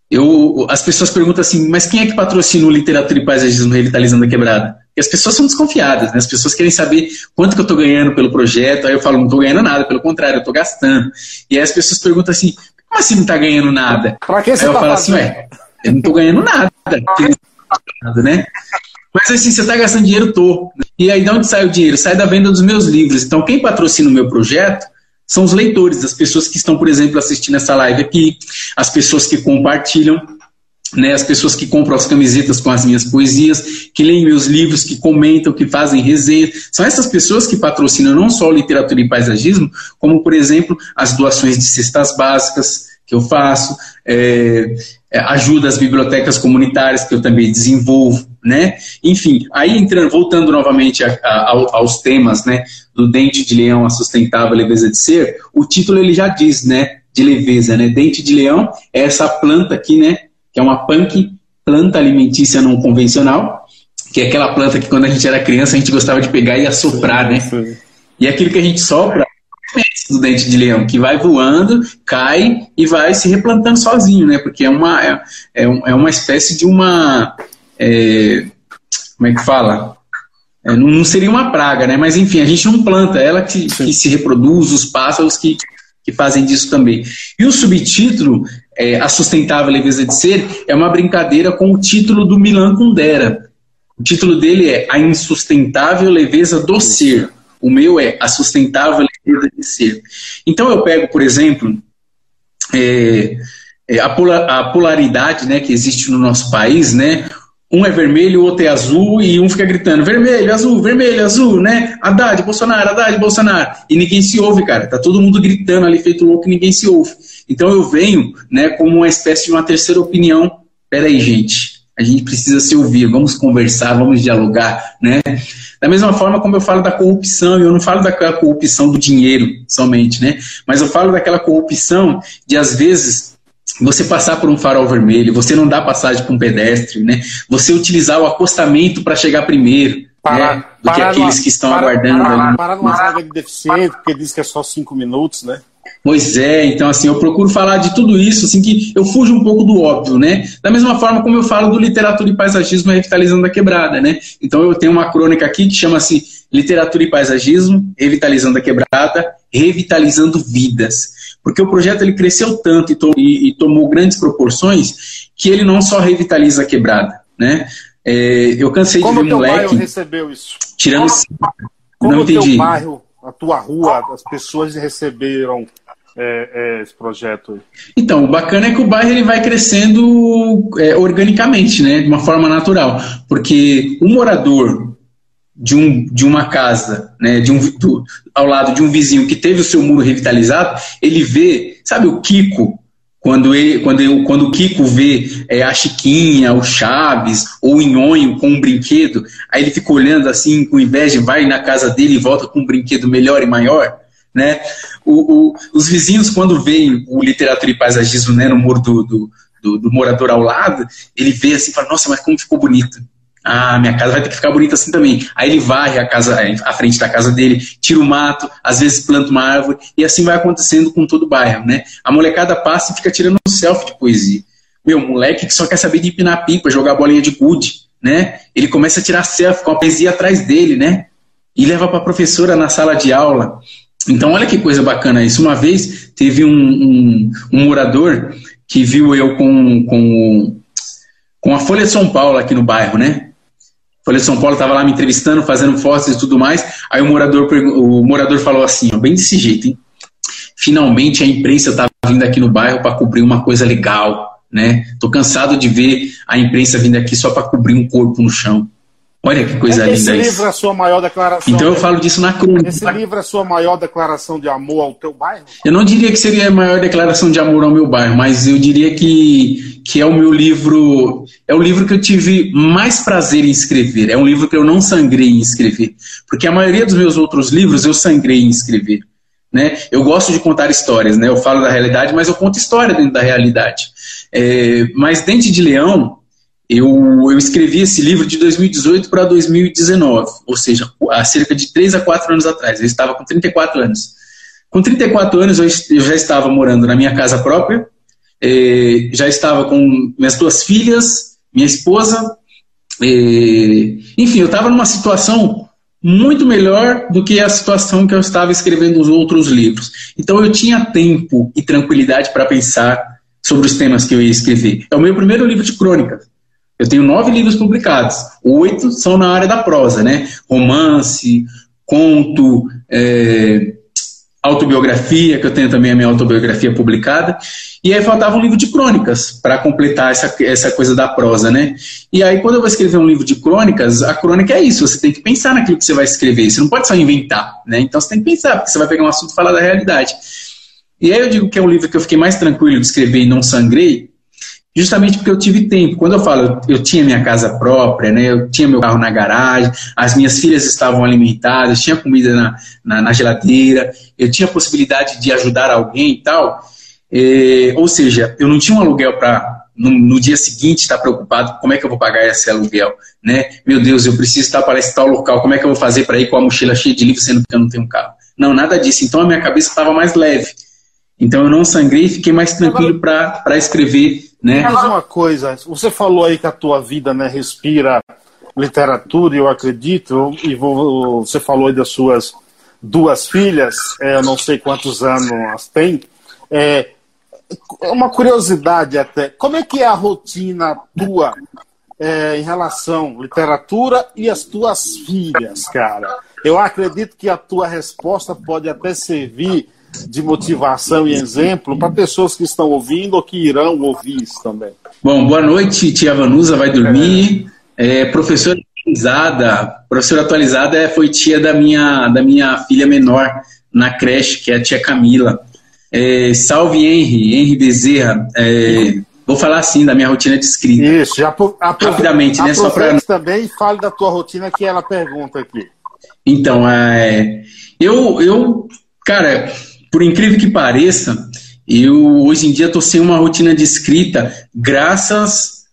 eu, as pessoas perguntam assim, mas quem é que patrocina o Literatura e Paisagismo Revitalizando a Quebrada? E as pessoas são desconfiadas, né? As pessoas querem saber quanto que eu estou ganhando pelo projeto. Aí eu falo, não estou ganhando nada, pelo contrário, eu estou gastando. E aí as pessoas perguntam assim, como assim não está ganhando nada? Pra que você aí eu tá falo assim, ué, eu não estou ganhando nada, nada, né? Mas assim, você está gastando dinheiro, tô. E aí de onde sai o dinheiro? Sai da venda dos meus livros. Então, quem patrocina o meu projeto são os leitores, as pessoas que estão, por exemplo, assistindo essa live aqui, as pessoas que compartilham, né, as pessoas que compram as camisetas com as minhas poesias, que leem meus livros, que comentam, que fazem resenha. São essas pessoas que patrocinam não só literatura e paisagismo, como, por exemplo, as doações de cestas básicas que eu faço, é, é ajuda as bibliotecas comunitárias que eu também desenvolvo, né? Enfim, aí entrando, voltando novamente a, a, aos temas, né, do dente de leão, a sustentável leveza de ser, o título ele já diz, né, de leveza, né? Dente de leão é essa planta aqui, né, que é uma punk, planta alimentícia não convencional, que é aquela planta que quando a gente era criança a gente gostava de pegar e assoprar, né? E aquilo que a gente sopra do dente de leão, que vai voando, cai e vai se replantando sozinho, né? Porque é uma, é, é, é uma espécie de uma. É, como é que fala? É, não, não, seria uma praga, né? Mas enfim, a gente não planta, ela que, que se reproduz, os pássaros que, que fazem disso também. E o subtítulo, é, A Sustentável Leveza de Ser, é uma brincadeira com o título do Milan Kundera. O título dele é A Insustentável Leveza do Ser. O meu é A Sustentável Leveza de Ser. Então eu pego, por exemplo, é, é a, polar, a polaridade né, que existe no nosso país, né? um é vermelho, o outro é azul, e um fica gritando vermelho, azul, vermelho, azul, né? Haddad, Bolsonaro, Haddad, Bolsonaro. E ninguém se ouve, cara. Tá todo mundo gritando ali, feito louco, e ninguém se ouve. Então eu venho, né, como uma espécie de uma terceira opinião. Peraí, gente. A gente precisa se ouvir, vamos conversar, vamos dialogar, né? Da mesma forma como eu falo da corrupção, eu não falo daquela corrupção do dinheiro somente, né? Mas eu falo daquela corrupção de, às vezes, você passar por um farol vermelho, você não dar passagem para um pedestre, né? Você utilizar o acostamento para chegar primeiro, parar, né? do que aqueles que estão parar, aguardando. Parar, ali. parar numa vaga de deficiente, porque diz que é só cinco minutos, né? Pois é, então assim, eu procuro falar de tudo isso, assim, que eu fujo um pouco do óbvio, né? Da mesma forma como eu falo do literatura e paisagismo revitalizando a quebrada, né? Então eu tenho uma crônica aqui que chama-se Literatura e Paisagismo, Revitalizando a Quebrada, Revitalizando Vidas porque o projeto ele cresceu tanto e, to e, e tomou grandes proporções que ele não só revitaliza a quebrada, né? É, eu cansei como de ver moleque. Como recebeu isso? Tirando. Como, não entendi. o teu bairro, a tua rua, as pessoas receberam é, é, esse projeto? Então, o bacana é que o bairro ele vai crescendo é, organicamente, né, de uma forma natural, porque o morador de, um, de uma casa, né, de um, do, ao lado de um vizinho que teve o seu muro revitalizado, ele vê, sabe o Kiko, quando, ele, quando, ele, quando o Kiko vê é, a Chiquinha, o Chaves ou o Nhonho com um brinquedo, aí ele fica olhando assim com inveja, vai na casa dele e volta com um brinquedo melhor e maior, né? O, o, os vizinhos, quando veem o literatura e paisagismo né, no muro do, do, do, do morador ao lado, ele vê assim e fala, nossa, mas como ficou bonito. Ah, minha casa vai ter que ficar bonita assim também. Aí ele varre a casa, a frente da casa dele, tira o mato, às vezes planta uma árvore, e assim vai acontecendo com todo o bairro, né? A molecada passa e fica tirando um selfie de poesia. Meu, moleque que só quer saber de empinar pipa, jogar bolinha de gude, né? Ele começa a tirar selfie com a poesia atrás dele, né? E leva para a professora na sala de aula. Então, olha que coisa bacana isso. Uma vez teve um, um, um morador que viu eu com, com, com a Folha de São Paulo aqui no bairro, né? Folha de São Paulo estava lá me entrevistando, fazendo fotos e tudo mais. Aí o morador, o morador falou assim, ó, bem desse jeito, hein? Finalmente a imprensa está vindo aqui no bairro para cobrir uma coisa legal, né? Tô cansado de ver a imprensa vindo aqui só para cobrir um corpo no chão. Olha que coisa esse linda Esse livro é a sua maior declaração. Então eu falo disso na crônica. Esse livro é a sua maior declaração de amor ao teu bairro? Eu não diria que seria a maior declaração de amor ao meu bairro, mas eu diria que, que é o meu livro. É o livro que eu tive mais prazer em escrever. É um livro que eu não sangrei em escrever. Porque a maioria dos meus outros livros eu sangrei em escrever. Né? Eu gosto de contar histórias, né? eu falo da realidade, mas eu conto história dentro da realidade. É, mas Dente de Leão eu, eu escrevi esse livro de 2018 para 2019, ou seja, há cerca de 3 a 4 anos atrás. Eu estava com 34 anos. Com 34 anos, eu, já estava morando na minha casa própria, eh, já estava com minhas duas filhas, minha esposa. Eh, enfim, eu estava numa situação muito melhor do que a situação que eu estava escrevendo os outros livros. Então, eu tinha tempo e tranquilidade para pensar sobre os temas que eu ia escrever. É o meu primeiro livro de crônicas. Eu tenho nove livros publicados, oito são na área da prosa, né? Romance, conto, é, autobiografia, que eu tenho também a minha autobiografia publicada, e aí faltava um livro de crônicas para completar essa, essa coisa da prosa, né? E aí, quando eu vou escrever um livro de crônicas, a crônica é isso, você tem que pensar naquilo que você vai escrever, você não pode só inventar, né? Então você tem que pensar, porque você vai pegar um assunto e falar da realidade. E aí eu digo que é um livro que eu fiquei mais tranquilo de escrever e não sangrei, justamente porque eu tive tempo. Quando eu falo, eu tinha minha casa própria, né? Eu tinha meu carro na garagem, as minhas filhas estavam alimentadas, tinha comida na, na, na geladeira, eu tinha a possibilidade de ajudar alguém e tal. É, ou seja, eu não tinha um aluguel para no, no, dia seguinte estar preocupado como é que eu vou pagar esse aluguel, né? Meu Deus, eu preciso estar para esse tal local, como é que eu vou fazer para ir com a mochila cheia de livros sendo que eu não tenho um carro? Não, nada disso. Então a minha cabeça estava mais leve. Então eu não sangrei e fiquei mais tranquilo para escrever, né? Mais uma coisa, você falou aí que a tua vida, né, respira literatura, eu acredito, e vou, você falou aí das suas duas filhas, é, eu não sei quantos anos elas têm. É, uma curiosidade até, como é que é a rotina tua é, em relação à literatura e as tuas filhas, cara? Eu acredito que a tua resposta pode até servir de motivação e exemplo para pessoas que estão ouvindo ou que irão ouvir isso também. Bom, boa noite, tia Vanusa vai dormir. É. É, professora atualizada, professora atualizada é, foi tia da minha, da minha filha menor na creche, que é a tia Camila. É, salve Henry, Henry Bezerra. É, vou falar assim da minha rotina de escrita. Isso, já rapidamente, né? Só para também fale da tua rotina que ela pergunta aqui. Então, é, eu, eu, cara, por incrível que pareça, eu hoje em dia estou sem uma rotina de escrita, graças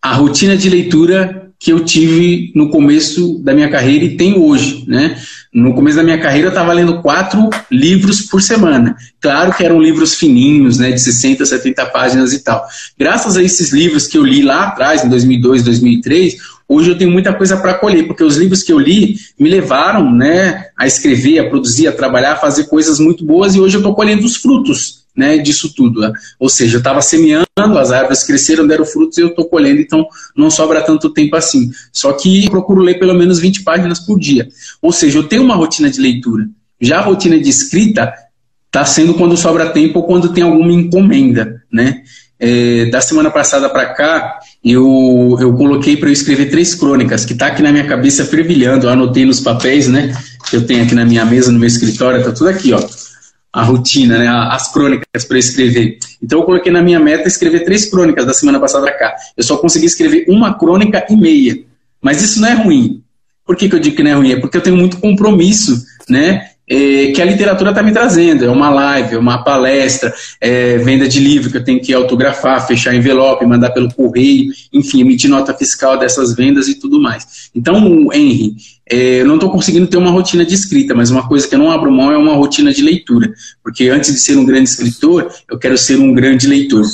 à rotina de leitura que eu tive no começo da minha carreira e tenho hoje, né? No começo da minha carreira eu estava lendo quatro livros por semana. Claro que eram livros fininhos, né, de 60, 70 páginas e tal. Graças a esses livros que eu li lá atrás, em 2002, 2003, hoje eu tenho muita coisa para colher, porque os livros que eu li me levaram, né, a escrever, a produzir, a trabalhar, a fazer coisas muito boas e hoje eu estou colhendo os frutos né, disso tudo. Ou seja, eu estava semeando, as árvores cresceram, deram frutos e eu estou colhendo, então não sobra tanto tempo assim. Só que procuro ler pelo menos 20 páginas por dia. Ou seja, eu tenho uma rotina de leitura. Já a rotina de escrita está sendo quando sobra tempo ou quando tem alguma encomenda, né? É, da semana passada para cá, eu, eu coloquei para eu escrever três crônicas, que está aqui na minha cabeça fervilhando. Eu anotei nos papéis, né? Que eu tenho aqui na minha mesa, no meu escritório, está tudo aqui, ó a rotina, né, as crônicas para escrever. Então eu coloquei na minha meta escrever três crônicas da semana passada cá. Eu só consegui escrever uma crônica e meia. Mas isso não é ruim. Por que, que eu digo que não é ruim? É porque eu tenho muito compromisso, né? É, que a literatura está me trazendo. É uma live, é uma palestra, é venda de livro que eu tenho que autografar, fechar envelope, mandar pelo correio, enfim, emitir nota fiscal dessas vendas e tudo mais. Então, Henry, é, eu não estou conseguindo ter uma rotina de escrita, mas uma coisa que eu não abro mão é uma rotina de leitura. Porque antes de ser um grande escritor, eu quero ser um grande leitor.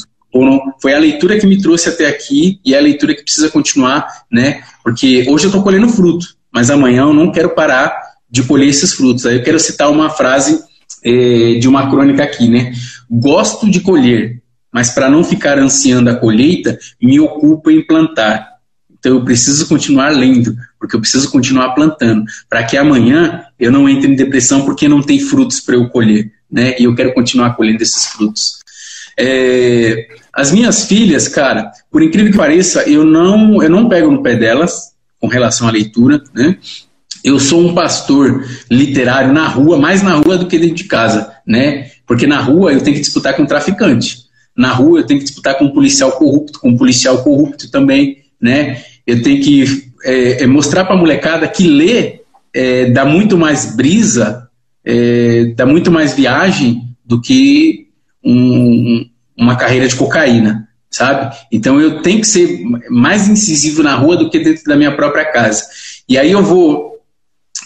Foi a leitura que me trouxe até aqui e é a leitura que precisa continuar, né? Porque hoje eu estou colhendo fruto, mas amanhã eu não quero parar de colher esses frutos. Aí eu quero citar uma frase é, de uma crônica aqui, né? Gosto de colher, mas para não ficar ansiando a colheita, me ocupo em plantar. Então eu preciso continuar lendo, porque eu preciso continuar plantando, para que amanhã eu não entre em depressão porque não tem frutos para eu colher, né? E eu quero continuar colhendo esses frutos. É, as minhas filhas, cara, por incrível que pareça, eu não, eu não pego no pé delas com relação à leitura, né? Eu sou um pastor literário na rua, mais na rua do que dentro de casa, né? Porque na rua eu tenho que disputar com um traficante. Na rua eu tenho que disputar com um policial corrupto, com um policial corrupto também, né? Eu tenho que é, é mostrar para a molecada que ler é, dá muito mais brisa, é, dá muito mais viagem do que um, uma carreira de cocaína, sabe? Então eu tenho que ser mais incisivo na rua do que dentro da minha própria casa. E aí eu vou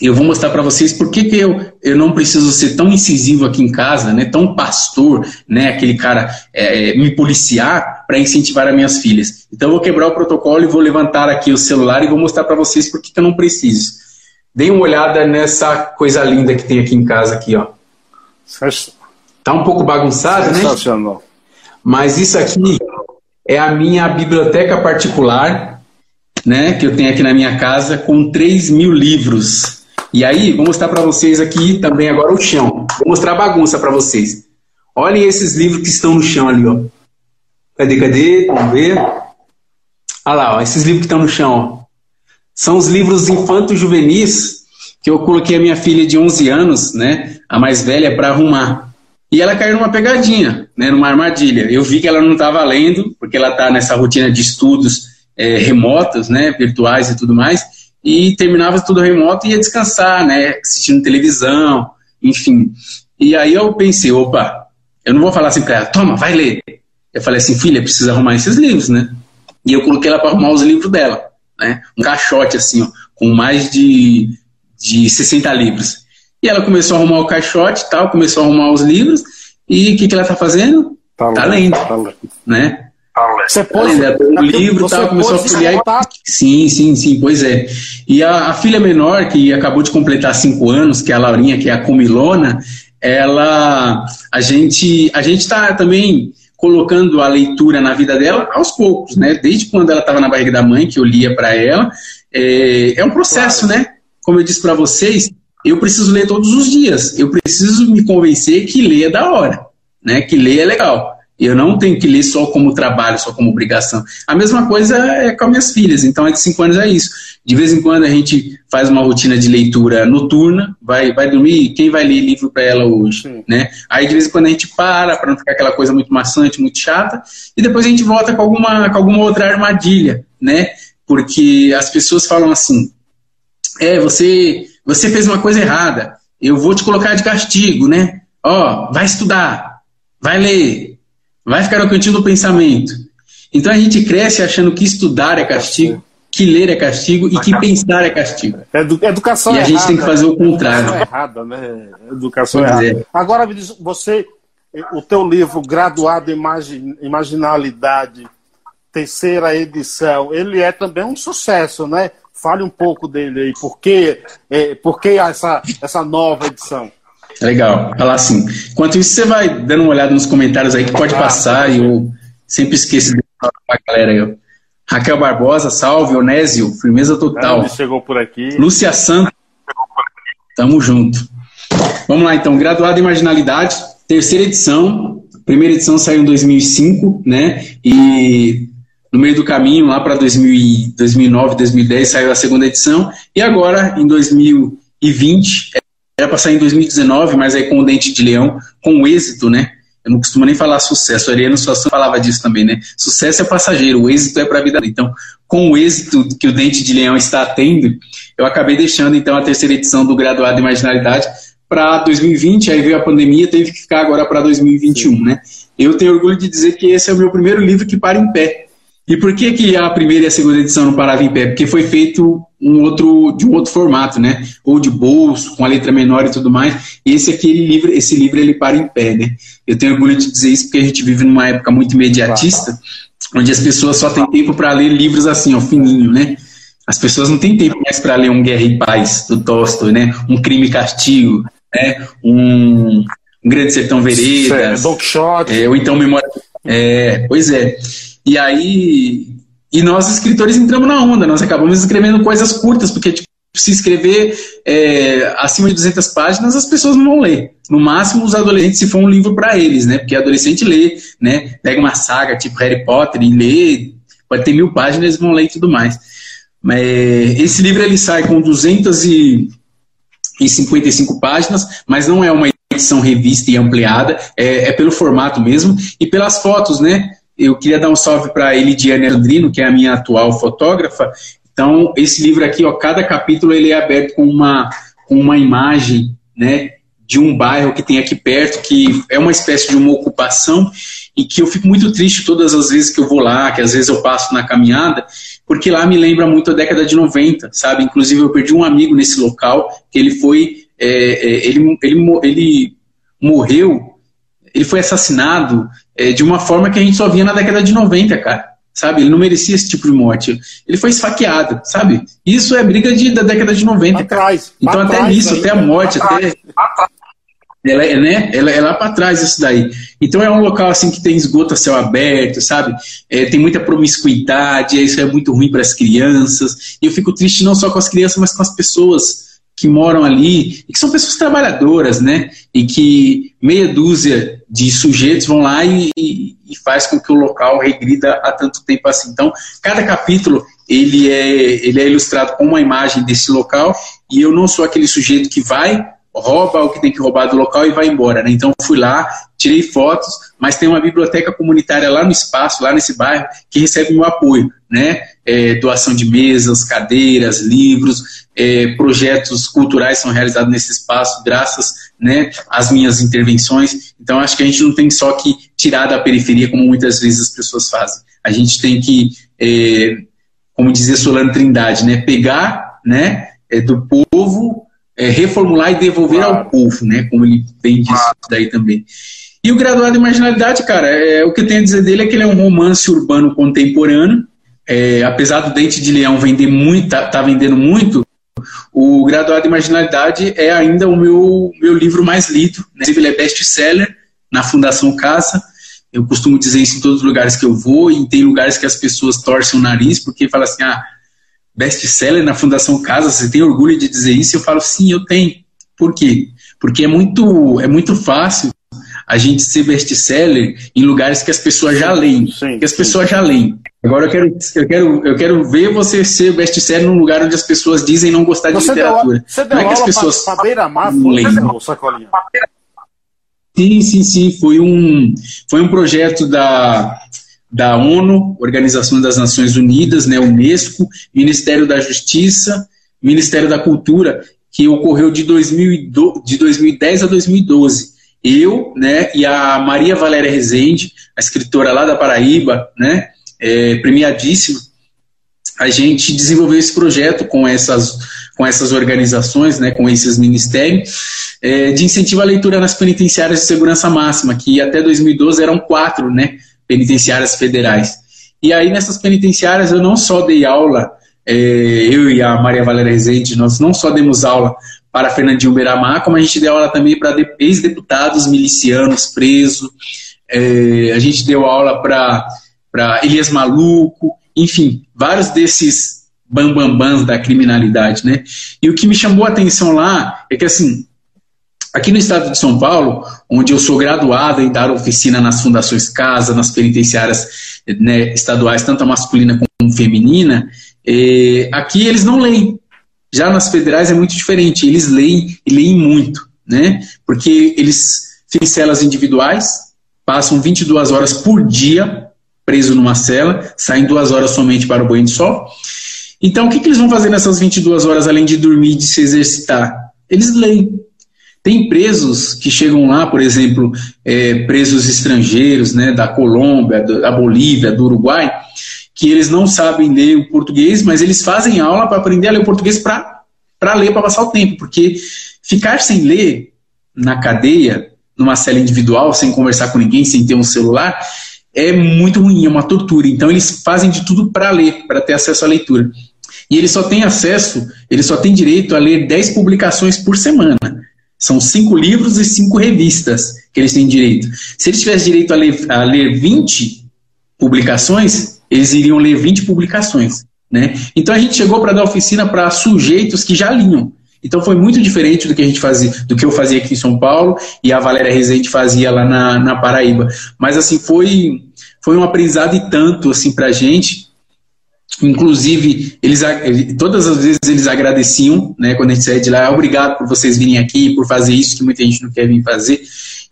eu vou mostrar para vocês por que, que eu, eu não preciso ser tão incisivo aqui em casa, né, tão pastor, né, aquele cara é, me policiar para incentivar as minhas filhas. Então eu vou quebrar o protocolo e vou levantar aqui o celular e vou mostrar para vocês por que, que eu não preciso. Deem uma olhada nessa coisa linda que tem aqui em casa aqui, ó. Tá um pouco bagunçado, né? Mas isso aqui é a minha biblioteca particular, né, que eu tenho aqui na minha casa com 3 mil livros. E aí, vou mostrar para vocês aqui também agora o chão. vou mostrar a bagunça para vocês. Olhem esses livros que estão no chão ali, ó. Cadê, cadê? Vamos ver. Olha lá, ó, esses livros que estão no chão, ó. São os livros infantos juvenis que eu coloquei a minha filha de 11 anos, né, a mais velha, para arrumar. E ela caiu numa pegadinha, né, numa armadilha. Eu vi que ela não estava lendo, porque ela está nessa rotina de estudos é, remotos, né, virtuais e tudo mais, e terminava tudo remoto e ia descansar, né, assistindo televisão, enfim. E aí eu pensei, opa, eu não vou falar assim para ela, toma, vai ler. Eu falei assim, filha, precisa arrumar esses livros, né? E eu coloquei ela para arrumar os livros dela, né? Um caixote assim, ó, com mais de, de 60 livros. E ela começou a arrumar o caixote e tal, começou a arrumar os livros. E o que, que ela tá fazendo? Tá, tá lendo, tá lendo, né? Você tá pôs tá o livro tal, começou a folhear. E... Sim, sim, sim, pois é. E a, a, filha menor, que acabou de completar cinco anos, que é a Laurinha, que é a Comilona, ela a gente a gente está também colocando a leitura na vida dela aos poucos, né? Desde quando ela estava na barriga da mãe que eu lia para ela, é, é, um processo, claro. né? Como eu disse para vocês, eu preciso ler todos os dias. Eu preciso me convencer que ler é da hora, né? Que ler é legal. Eu não tenho que ler só como trabalho, só como obrigação. A mesma coisa é com as minhas filhas. Então, é de cinco anos é isso. De vez em quando a gente faz uma rotina de leitura noturna, vai, vai dormir, quem vai ler livro para ela hoje? Né? Aí, de vez em quando, a gente para, para não ficar aquela coisa muito maçante, muito chata, e depois a gente volta com alguma, com alguma outra armadilha, né? Porque as pessoas falam assim: é, você, você fez uma coisa errada, eu vou te colocar de castigo, né? Ó, vai estudar, vai ler, vai ficar no cantinho do pensamento. Então a gente cresce achando que estudar é castigo, que ler é castigo e que pensar é castigo. Edu educação E a gente tem que fazer o contrário. Educação errada, né? Educação pois errada. É. Agora, você, o teu livro Graduado em Imaginalidade, terceira edição, ele é também um sucesso, né? Fale um pouco dele aí. Por que, é, por que essa, essa nova edição? Legal, falar assim. Enquanto isso, você vai dando uma olhada nos comentários aí que pode passar e eu sempre esqueço de falar pra galera aí. Raquel Barbosa, salve, Onésio, firmeza total. Ele chegou por aqui. Lúcia Santos, tamo junto. Vamos lá então, graduado em marginalidade, terceira edição. Primeira edição saiu em 2005, né? E no meio do caminho, lá para 2009, 2010, saiu a segunda edição. E agora, em 2020, era para sair em 2019, mas aí com o Dente de Leão, com êxito, né? Eu não costumo nem falar sucesso. A Ariano Suassuna falava disso também, né? Sucesso é passageiro, o êxito é para a vida. Então, com o êxito que o Dente de Leão está tendo, eu acabei deixando então a terceira edição do Graduado em Marginalidade para 2020, aí veio a pandemia, teve que ficar agora para 2021, né? Eu tenho orgulho de dizer que esse é o meu primeiro livro que para em pé. E por que, que a primeira e a segunda edição não paravam em pé? Porque foi feito um outro, de um outro formato, né? Ou de bolso, com a letra menor e tudo mais. E esse aqui, ele, livro, esse livro, ele para em pé, né? Eu tenho orgulho de dizer isso porque a gente vive numa época muito imediatista, onde as pessoas só têm tempo para ler livros assim, ó, fininho, né? As pessoas não têm tempo mais para ler um Guerra e Paz, do Tolstói, né? Um Crime e Castigo, né? Um, um Grande Sertão Veredas. Don Quixote. É, ou então Memória... É, pois é. E aí. E nós, escritores, entramos na onda. Nós acabamos escrevendo coisas curtas, porque tipo, se escrever é, acima de 200 páginas, as pessoas não vão ler. No máximo, os adolescentes, se for um livro para eles, né? Porque adolescente lê, né? Pega uma saga tipo Harry Potter e lê, pode ter mil páginas, eles vão ler e tudo mais. Mas, esse livro ele sai com 255 páginas, mas não é uma edição revista e ampliada, é, é pelo formato mesmo e pelas fotos, né? Eu queria dar um salve para Elidiane Andrino, que é a minha atual fotógrafa. Então, esse livro aqui, ó, cada capítulo ele é aberto com uma, com uma imagem, né, de um bairro que tem aqui perto, que é uma espécie de uma ocupação e que eu fico muito triste todas as vezes que eu vou lá, que às vezes eu passo na caminhada, porque lá me lembra muito a década de 90, sabe? Inclusive eu perdi um amigo nesse local, que ele foi, é, é, ele, ele, ele morreu, ele foi assassinado é, de uma forma que a gente só via na década de 90, cara. Sabe? Ele não merecia esse tipo de morte. Ele foi esfaqueado, sabe? Isso é briga de, da década de 90. Atrás, então, até trás, nisso, até a morte, até. Ela é, né? ela é lá para trás isso daí. Então é um local assim que tem esgoto a céu aberto, sabe? É, tem muita promiscuidade, isso é muito ruim para as crianças. E eu fico triste não só com as crianças, mas com as pessoas que moram ali e que são pessoas trabalhadoras, né? E que meia dúzia de sujeitos vão lá e, e, e faz com que o local regrida há tanto tempo assim. Então, cada capítulo ele é, ele é ilustrado com uma imagem desse local e eu não sou aquele sujeito que vai rouba o que tem que roubar do local e vai embora. Né? Então fui lá, tirei fotos, mas tem uma biblioteca comunitária lá no espaço, lá nesse bairro, que recebe meu apoio. Né? É, doação de mesas, cadeiras, livros, é, projetos culturais são realizados nesse espaço, graças né, às minhas intervenções. Então acho que a gente não tem só que tirar da periferia, como muitas vezes as pessoas fazem. A gente tem que, é, como dizia Solano Trindade, né, pegar né, é, do povo é, reformular e devolver claro. ao povo, né? Como ele bem disse claro. daí também. E o Graduado em Marginalidade, cara, é, o que eu tenho a dizer dele é que ele é um romance urbano contemporâneo. É, apesar do Dente de Leão vender muito, tá, tá, vendendo muito, o Graduado em Marginalidade é ainda o meu, meu livro mais lido. Né? Ele é best-seller na Fundação Casa. Eu costumo dizer isso em todos os lugares que eu vou, e tem lugares que as pessoas torcem o nariz, porque fala assim, ah, best-seller na Fundação Casa, você tem orgulho de dizer isso? Eu falo, sim, eu tenho. Por quê? Porque é muito, é muito fácil a gente ser best-seller em lugares que as pessoas já leem. Sim, que as pessoas já leem. Agora eu quero, eu quero, eu quero ver você ser best-seller num lugar onde as pessoas dizem não gostar de você literatura. Deu, você deu não é que as pessoas pra, pra beira-mar. Sim, sim, sim. Foi um, foi um projeto da, da ONU, Organização das Nações Unidas, né, Unesco, Ministério da Justiça, Ministério da Cultura, que ocorreu de, 2000, de 2010 a 2012. Eu, né, e a Maria Valéria Rezende, a escritora lá da Paraíba, né, é, premiadíssima, a gente desenvolveu esse projeto com essas, com essas organizações, né, com esses ministérios, é, de incentivo à leitura nas penitenciárias de segurança máxima, que até 2012 eram quatro, né, penitenciárias federais. E aí, nessas penitenciárias, eu não só dei aula, é, eu e a Maria Valéria Rezende, nós não só demos aula para Fernandinho Beiramar, como a gente deu aula também para ex-deputados milicianos presos, é, a gente deu aula para Elias Maluco, enfim, vários desses bambambãs da criminalidade, né? E o que me chamou a atenção lá é que, assim, Aqui no estado de São Paulo, onde eu sou graduado em dar oficina nas fundações casa, nas penitenciárias né, estaduais, tanto a masculina como feminina, é, aqui eles não leem. Já nas federais é muito diferente, eles leem e leem muito, né? Porque eles têm celas individuais, passam 22 horas por dia preso numa cela, saem duas horas somente para o banho de sol. Então, o que, que eles vão fazer nessas 22 horas, além de dormir e de se exercitar? Eles leem, tem presos que chegam lá, por exemplo, é, presos estrangeiros, né, da Colômbia, da Bolívia, do Uruguai, que eles não sabem ler o português, mas eles fazem aula para aprender a ler o português para ler, para passar o tempo, porque ficar sem ler na cadeia, numa cela individual, sem conversar com ninguém, sem ter um celular, é muito ruim, é uma tortura. Então eles fazem de tudo para ler, para ter acesso à leitura. E eles só têm acesso, eles só têm direito a ler 10 publicações por semana. São cinco livros e cinco revistas que eles têm direito. Se eles tivessem direito a ler, a ler 20 publicações, eles iriam ler 20 publicações. Né? Então a gente chegou para dar oficina para sujeitos que já liam. Então foi muito diferente do que a gente fazia, do que eu fazia aqui em São Paulo e a Valéria Rezende fazia lá na, na Paraíba. Mas assim foi foi um aprendizado e tanto assim para a gente Inclusive, eles, todas as vezes eles agradeciam, né, quando a gente saía de lá, obrigado por vocês virem aqui, por fazer isso que muita gente não quer vir fazer.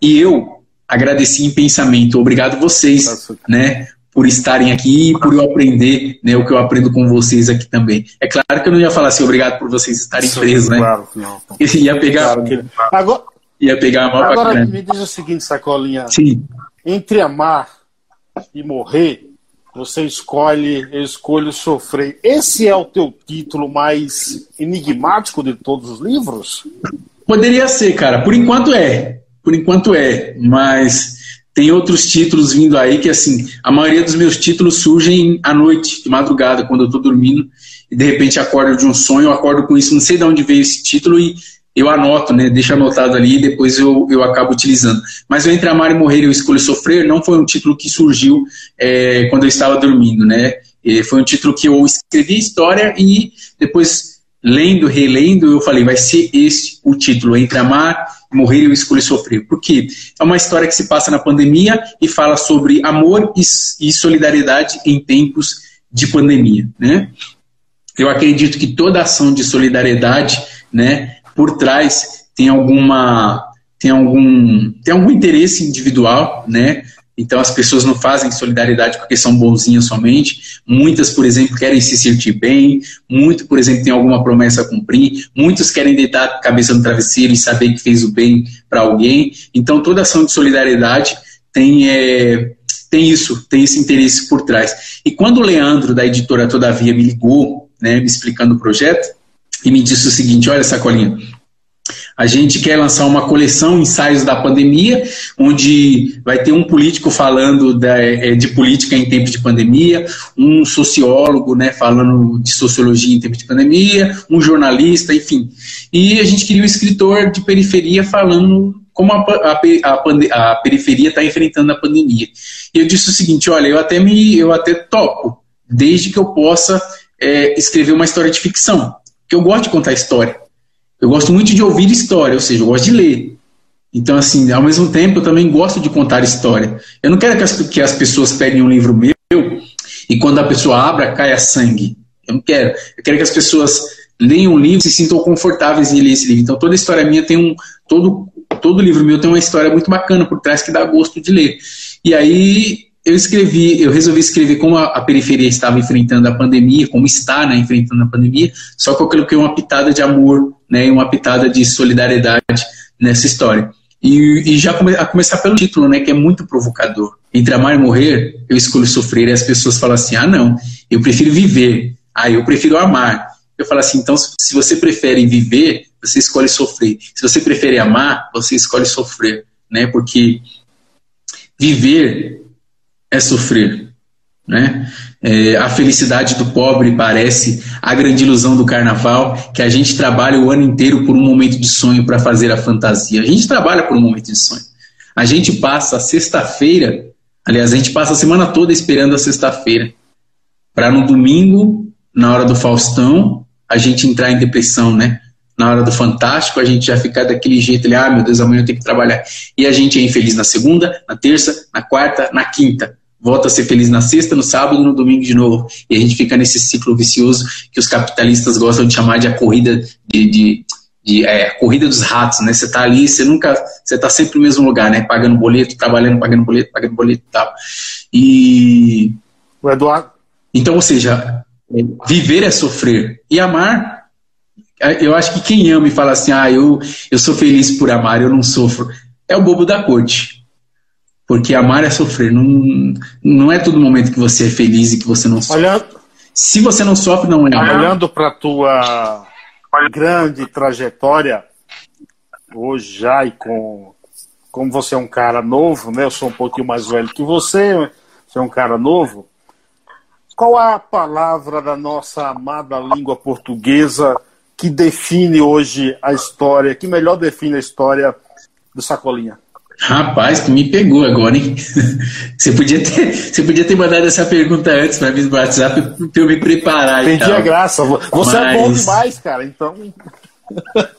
E eu agradeci em pensamento, obrigado vocês, Nossa. né, por estarem aqui e por eu aprender, né, o que eu aprendo com vocês aqui também. É claro que eu não ia falar assim, obrigado por vocês estarem Sim, presos, né? Claro, não. ia pegar, claro que... agora, ia pegar uma Agora me diz o seguinte, Sacolinha. Sim. Entre amar e morrer, você escolhe, eu escolho sofrer. Esse é o teu título mais enigmático de todos os livros? Poderia ser, cara. Por enquanto é. Por enquanto é. Mas tem outros títulos vindo aí que, assim, a maioria dos meus títulos surgem à noite, de madrugada, quando eu tô dormindo, e de repente acordo de um sonho, acordo com isso, não sei de onde veio esse título, e eu anoto, né? Deixo anotado ali e depois eu, eu acabo utilizando. Mas o Entre Amar e Morrer Eu Escolho Sofrer não foi um título que surgiu é, quando eu estava dormindo, né? E foi um título que eu escrevi a história e depois lendo, relendo, eu falei, vai ser esse o título, Entre Amar, Morrer e Escolher Sofrer. Por quê? É uma história que se passa na pandemia e fala sobre amor e, solidariedade em tempos de pandemia, né? Eu acredito que toda ação de solidariedade, né, por trás tem alguma tem algum tem algum interesse individual, né? Então as pessoas não fazem solidariedade porque são bonzinhas somente. Muitas, por exemplo, querem se sentir bem. Muito, por exemplo, tem alguma promessa a cumprir. Muitos querem deitar a cabeça no travesseiro e saber que fez o bem para alguém. Então toda ação de solidariedade tem é, tem isso, tem esse interesse por trás. E quando o Leandro da editora Todavia me ligou, né, me explicando o projeto e me disse o seguinte: olha, Sacolinha, a gente quer lançar uma coleção ensaios da pandemia, onde vai ter um político falando é, de política em tempos de pandemia, um sociólogo né, falando de sociologia em tempos de pandemia, um jornalista, enfim. E a gente queria um escritor de periferia falando como a, a, a, a periferia está enfrentando a pandemia. E eu disse o seguinte: olha, eu até me, eu até topo, desde que eu possa é, escrever uma história de ficção, que eu gosto de contar história. Eu gosto muito de ouvir história, ou seja, eu gosto de ler. Então, assim, ao mesmo tempo, eu também gosto de contar história. Eu não quero que as, que as pessoas peguem um livro meu e quando a pessoa abra, caia sangue. Eu não quero. Eu quero que as pessoas leiam um livro e se sintam confortáveis em ler esse livro. Então, toda história minha tem um. Todo, todo livro meu tem uma história muito bacana por trás que dá gosto de ler. E aí, eu escrevi, eu resolvi escrever como a, a, periferia estava enfrentando a pandemia, como está né, enfrentando a pandemia, só que eu coloquei uma pitada de amor né, e uma pitada de solidariedade nessa história. E, e já come, a começar pelo título, né, que é muito provocador. Entre amar e morrer, eu escolho sofrer. E as pessoas falam assim: ah, não, eu prefiro viver. Ah, eu prefiro amar. Eu falo assim: então, se você prefere viver, você escolhe sofrer. Se você prefere amar, você escolhe sofrer. Né? Porque viver é sofrer. Né? É, a felicidade do pobre parece a grande ilusão do carnaval, que a gente trabalha o ano inteiro por um momento de sonho para fazer a fantasia. A gente trabalha por um momento de sonho. A gente passa a sexta-feira, aliás, a gente passa a semana toda esperando a sexta-feira, para no domingo, na hora do Faustão, a gente entrar em depressão, né? Na hora do Fantástico, a gente já ficar daquele jeito ali, ah, meu Deus, amanhã eu tenho que trabalhar. E a gente é infeliz na segunda, na terça, na quarta, na quinta volta a ser feliz na sexta, no sábado e no domingo de novo. E a gente fica nesse ciclo vicioso que os capitalistas gostam de chamar de a corrida de, de, de é, corrida dos ratos, né? Você está ali, você nunca, você está sempre no mesmo lugar, né? Pagando boleto, trabalhando, pagando boleto, pagando boleto e tal. E o Eduardo. Então, ou seja, viver é sofrer e amar. Eu acho que quem ama e fala assim, ah, eu, eu sou feliz por amar, eu não sofro, é o bobo da corte. Porque amar é sofrer. Não, não é todo momento que você é feliz e que você não sofre. Olhando, Se você não sofre, não é amar. Olhando para a tua grande trajetória, hoje já e com. Como você é um cara novo, né? Eu sou um pouquinho mais velho que você, você é um cara novo. Qual é a palavra da nossa amada língua portuguesa que define hoje a história, que melhor define a história do Sacolinha? Rapaz, tu me pegou agora, hein? Você podia ter, você podia ter mandado essa pergunta antes para mim no WhatsApp para eu me preparar. Entendi a graça. Você Mas... é bom demais, cara. Então.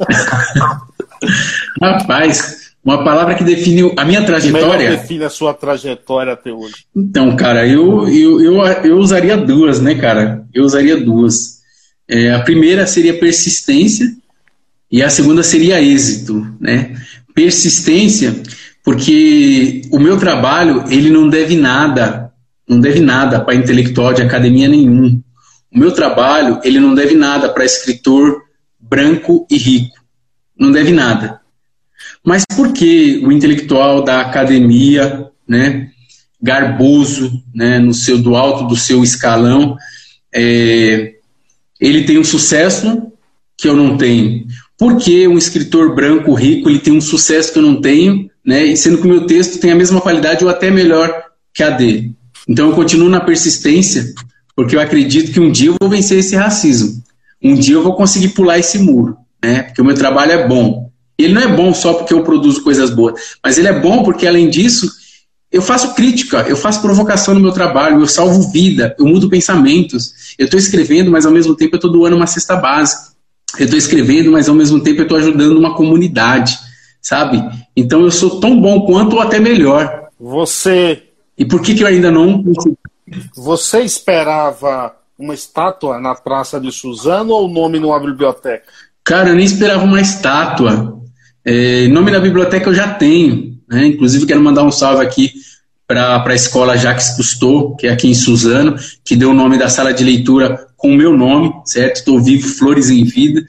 Rapaz, uma palavra que define a minha trajetória. Que define a sua trajetória até hoje. Então, cara, eu, eu, eu, eu usaria duas, né, cara? Eu usaria duas. É, a primeira seria persistência e a segunda seria êxito, né? Persistência porque o meu trabalho ele não deve nada, não deve nada para intelectual de academia nenhum. O meu trabalho ele não deve nada para escritor branco e rico, não deve nada. Mas por que o intelectual da academia, né, garboso, né, no seu do alto do seu escalão, é, ele tem um sucesso que eu não tenho? Por que um escritor branco rico ele tem um sucesso que eu não tenho? Né? sendo que o meu texto tem a mesma qualidade ou até melhor que a dele. Então eu continuo na persistência, porque eu acredito que um dia eu vou vencer esse racismo. Um dia eu vou conseguir pular esse muro, né? Porque o meu trabalho é bom. Ele não é bom só porque eu produzo coisas boas, mas ele é bom porque além disso eu faço crítica, eu faço provocação no meu trabalho, eu salvo vida, eu mudo pensamentos. Eu estou escrevendo, mas ao mesmo tempo eu estou doando uma cesta básica. eu estou escrevendo, mas ao mesmo tempo eu estou ajudando uma comunidade, sabe? Então eu sou tão bom quanto ou até melhor. Você. E por que, que eu ainda não. Você esperava uma estátua na Praça de Suzano ou o nome numa biblioteca? Cara, eu nem esperava uma estátua. É, nome na biblioteca eu já tenho. Né? Inclusive, quero mandar um salve aqui para a escola Jacques Cousteau, que é aqui em Suzano, que deu o nome da sala de leitura com o meu nome, certo? Estou vivo, Flores em Vida.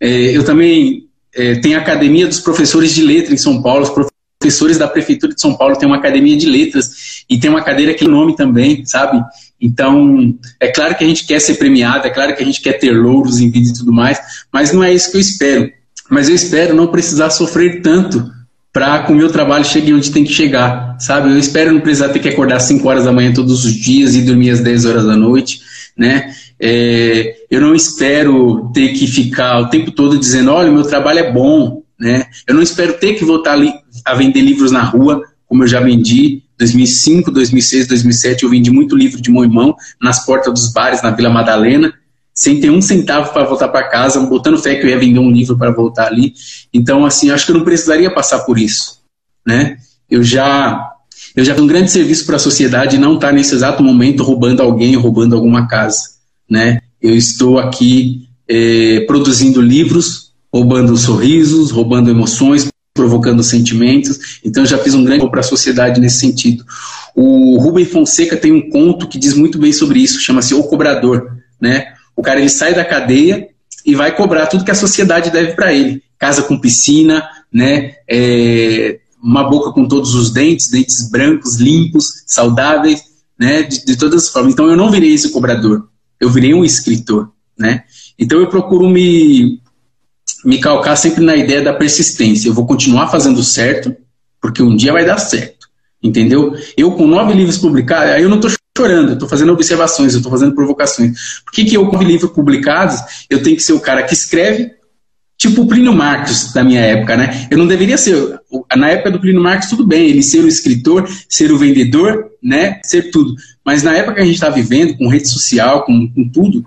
É, eu também é, tenho a Academia dos Professores de Letra em São Paulo. Os professores da Prefeitura de São Paulo têm uma academia de letras e tem uma cadeira que é nome também, sabe? Então, é claro que a gente quer ser premiado, é claro que a gente quer ter louros em vida e tudo mais, mas não é isso que eu espero. Mas eu espero não precisar sofrer tanto para que o meu trabalho chegue onde tem que chegar, sabe? Eu espero não precisar ter que acordar 5 horas da manhã todos os dias e dormir às 10 horas da noite, né? É, eu não espero ter que ficar o tempo todo dizendo, olha, meu trabalho é bom, né? Eu não espero ter que voltar a vender livros na rua, como eu já vendi, 2005, 2006, 2007, eu vendi muito livro de mão em mão nas portas dos bares na Vila Madalena, sem ter um centavo para voltar para casa, botando fé que eu ia vender um livro para voltar ali. Então, assim, acho que eu não precisaria passar por isso, né? Eu já eu já fiz um grande serviço para a sociedade e não estar tá nesse exato momento roubando alguém, roubando alguma casa, né? Eu estou aqui é, produzindo livros, roubando sorrisos, roubando emoções, provocando sentimentos. Então, eu já fiz um grande para a sociedade nesse sentido. O Rubem Fonseca tem um conto que diz muito bem sobre isso, chama-se O Cobrador, né? O cara ele sai da cadeia e vai cobrar tudo que a sociedade deve para ele. Casa com piscina, né? É, uma boca com todos os dentes, dentes brancos, limpos, saudáveis, né? De, de todas as formas. Então eu não virei esse cobrador, eu virei um escritor, né? Então eu procuro me me calcar sempre na ideia da persistência. Eu vou continuar fazendo certo, porque um dia vai dar certo. Entendeu? Eu, com nove livros publicados, aí eu não estou chorando, eu estou fazendo observações, eu estou fazendo provocações. Por que, que eu, com livros publicados, eu tenho que ser o cara que escreve, tipo o Plínio Marcos da minha época, né? Eu não deveria ser, na época do Plínio Marcos, tudo bem, ele ser o escritor, ser o vendedor, né? Ser tudo. Mas na época que a gente está vivendo, com rede social, com, com tudo,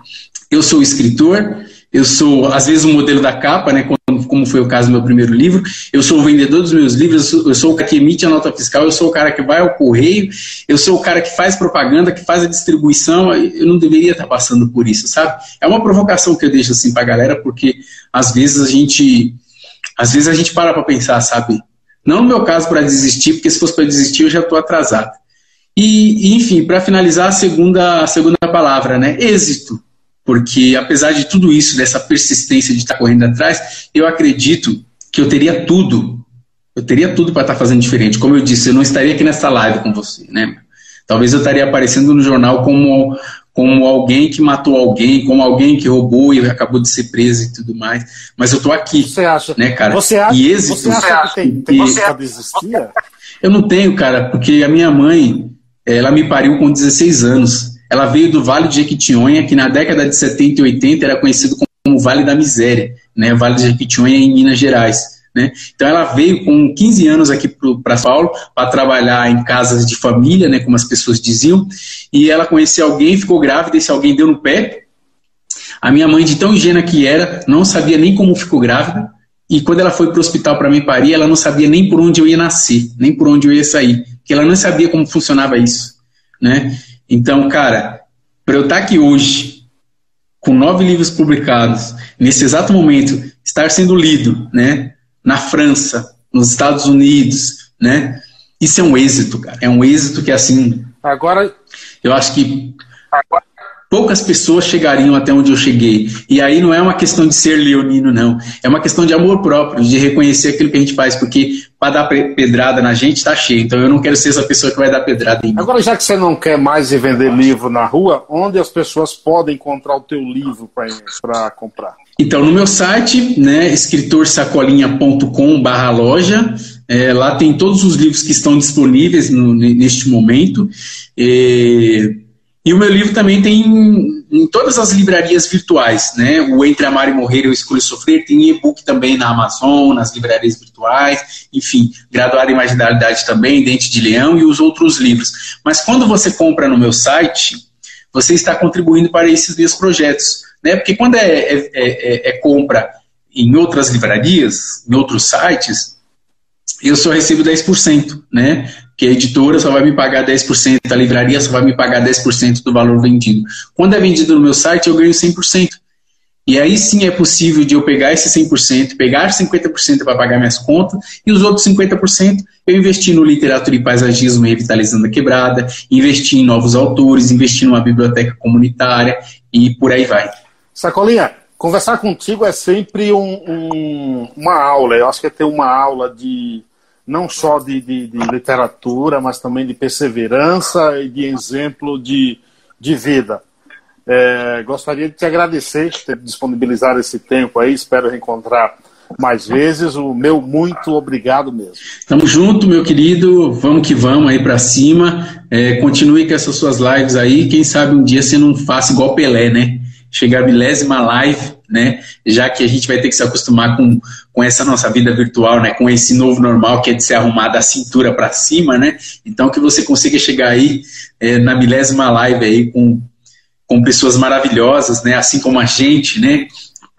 eu sou o escritor, eu sou, às vezes, o modelo da capa, né, como foi o caso do meu primeiro livro. Eu sou o vendedor dos meus livros, eu sou, o cara que emite a nota fiscal, eu sou o cara que vai ao correio, eu sou o cara que faz propaganda, que faz a distribuição. Eu não deveria estar passando por isso, sabe? É uma provocação que eu deixo assim para a galera, porque às vezes a gente, às vezes a gente para para pensar, sabe? Não no meu caso para desistir, porque se fosse para desistir eu já estou atrasado. E, enfim, para finalizar, a segunda, a segunda palavra, né? Êxito porque apesar de tudo isso, dessa persistência de estar correndo atrás, eu acredito que eu teria tudo. Eu teria tudo para estar fazendo diferente. Como eu disse, eu não estaria aqui nessa live com você, né? Talvez eu estaria aparecendo no jornal como, como alguém que matou alguém, como alguém que roubou e acabou de ser preso e tudo mais. Mas eu estou aqui. Você acha? Né, cara? Você acha, e êxito, você acha que tem, tem você desistir? Eu não tenho, cara, porque a minha mãe, ela me pariu com 16 anos. Ela veio do Vale de Jequitinhonha, que na década de 70 e 80 era conhecido como Vale da Miséria, né? Vale de Jequitinhonha em Minas Gerais. Né? Então ela veio com 15 anos aqui para São Paulo para trabalhar em casas de família, né, como as pessoas diziam, e ela conheceu alguém, ficou grávida, esse alguém deu no pé. A minha mãe, de tão ingênua que era, não sabia nem como ficou grávida, e quando ela foi para o hospital para me parir, ela não sabia nem por onde eu ia nascer, nem por onde eu ia sair, porque ela não sabia como funcionava isso. Né? Então, cara, para eu estar aqui hoje, com nove livros publicados, nesse exato momento, estar sendo lido, né, na França, nos Estados Unidos, né, isso é um êxito, cara. É um êxito que, assim. Agora. Eu acho que. Agora, poucas pessoas chegariam até onde eu cheguei. E aí não é uma questão de ser leonino, não. É uma questão de amor próprio, de reconhecer aquilo que a gente faz, porque para dar pedrada na gente está cheio. Então eu não quero ser essa pessoa que vai dar pedrada em mim. Agora, já que você não quer mais vender livro na rua, onde as pessoas podem encontrar o teu livro para comprar? Então, no meu site, né, escritorsacolinha.com barra loja, é, lá tem todos os livros que estão disponíveis no, neste momento. É, e o meu livro também tem em todas as livrarias virtuais, né? O Entre Amar e Morrer Eu Escolho Sofrer, tem e-book também na Amazon, nas livrarias virtuais, enfim, Graduar em Marginalidade também, Dente de Leão e os outros livros. Mas quando você compra no meu site, você está contribuindo para esses meus projetos, né? Porque quando é, é, é, é compra em outras livrarias, em outros sites, eu só recebo 10%, né? Que a editora só vai me pagar 10%, a livraria só vai me pagar 10% do valor vendido. Quando é vendido no meu site, eu ganho 100%. E aí sim é possível de eu pegar esse 100%, pegar 50% para pagar minhas contas e os outros 50% eu investir no literatura e paisagismo revitalizando a quebrada, investir em novos autores, investir numa biblioteca comunitária e por aí vai. Sacolinha, conversar contigo é sempre um, um, uma aula. Eu acho que é ter uma aula de não só de, de, de, literatura, mas também de perseverança e de exemplo de, de vida. É, gostaria de te agradecer por ter disponibilizado esse tempo aí, espero reencontrar mais vezes. O meu muito obrigado mesmo. Tamo junto, meu querido. Vamos que vamos aí para cima. É, continue com essas suas lives aí. Quem sabe um dia você não faça igual Pelé, né? Chegar a milésima live né? Já que a gente vai ter que se acostumar com, com essa nossa vida virtual, né? Com esse novo normal que é de ser arrumado da cintura para cima, né? Então que você consiga chegar aí é, na milésima live aí com, com pessoas maravilhosas, né? Assim como a gente, né?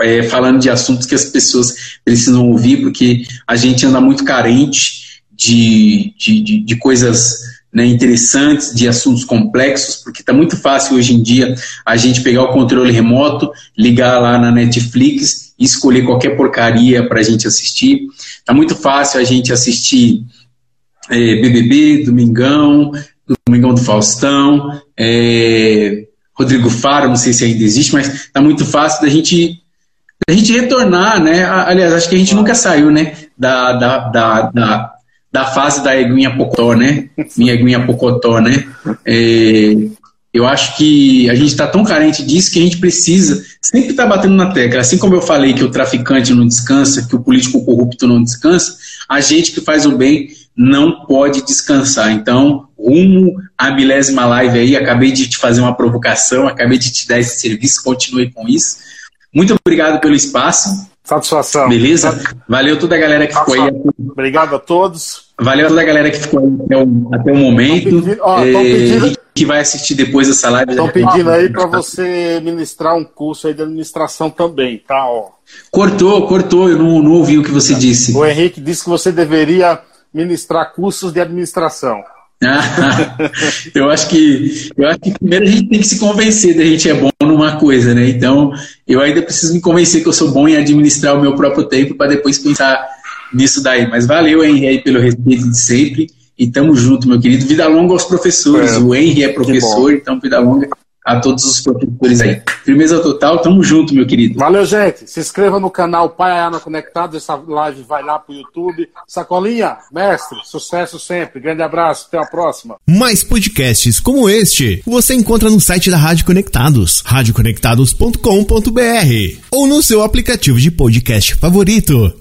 É, falando de assuntos que as pessoas precisam ouvir, porque a gente anda muito carente de, de, de, de coisas né, interessantes, de assuntos complexos, porque está muito fácil hoje em dia a gente pegar o controle remoto, ligar lá na Netflix e escolher qualquer porcaria para a gente assistir. Está muito fácil a gente assistir é, BBB, Domingão, Domingão do Faustão, é, Rodrigo Faro, não sei se ainda existe, mas está muito fácil da gente a gente retornar, né? Aliás, acho que a gente nunca saiu, né? Da, da, da, da, da fase da eguinha pocotó, né? Minha eguinha pocotó, né? É, eu acho que a gente está tão carente disso que a gente precisa sempre estar tá batendo na tecla. Assim como eu falei que o traficante não descansa, que o político corrupto não descansa, a gente que faz o bem não pode descansar. Então, rumo à milésima live aí, acabei de te fazer uma provocação, acabei de te dar esse serviço, continue com isso. Muito obrigado pelo espaço. Satisfação. Beleza? Valeu toda a galera que ficou aí. Obrigado a todos. Valeu toda a galera que ficou aí até o, até o momento. Pedindo, ó, é, pedindo, que vai assistir depois essa live. Estão pedindo aí para você ministrar um curso aí de administração também, tá? Ó. Cortou, cortou, eu não, não ouvi o que você disse. O Henrique disse que você deveria ministrar cursos de administração. eu acho que eu acho que primeiro a gente tem que se convencer de a gente é bom numa coisa, né? Então eu ainda preciso me convencer que eu sou bom em administrar o meu próprio tempo para depois pensar nisso daí. Mas valeu, Henry, aí, pelo respeito de sempre. E tamo junto, meu querido. Vida longa aos professores. É, o Henry é professor, então vida longa a todos os produtores aí. Firmeza total, tamo junto, meu querido. Valeu, gente. Se inscreva no canal Pai Ayana Conectado, essa live vai lá pro YouTube. Sacolinha, mestre, sucesso sempre. Grande abraço, até a próxima. Mais podcasts como este você encontra no site da Rádio Conectados, radioconectados.com.br ou no seu aplicativo de podcast favorito.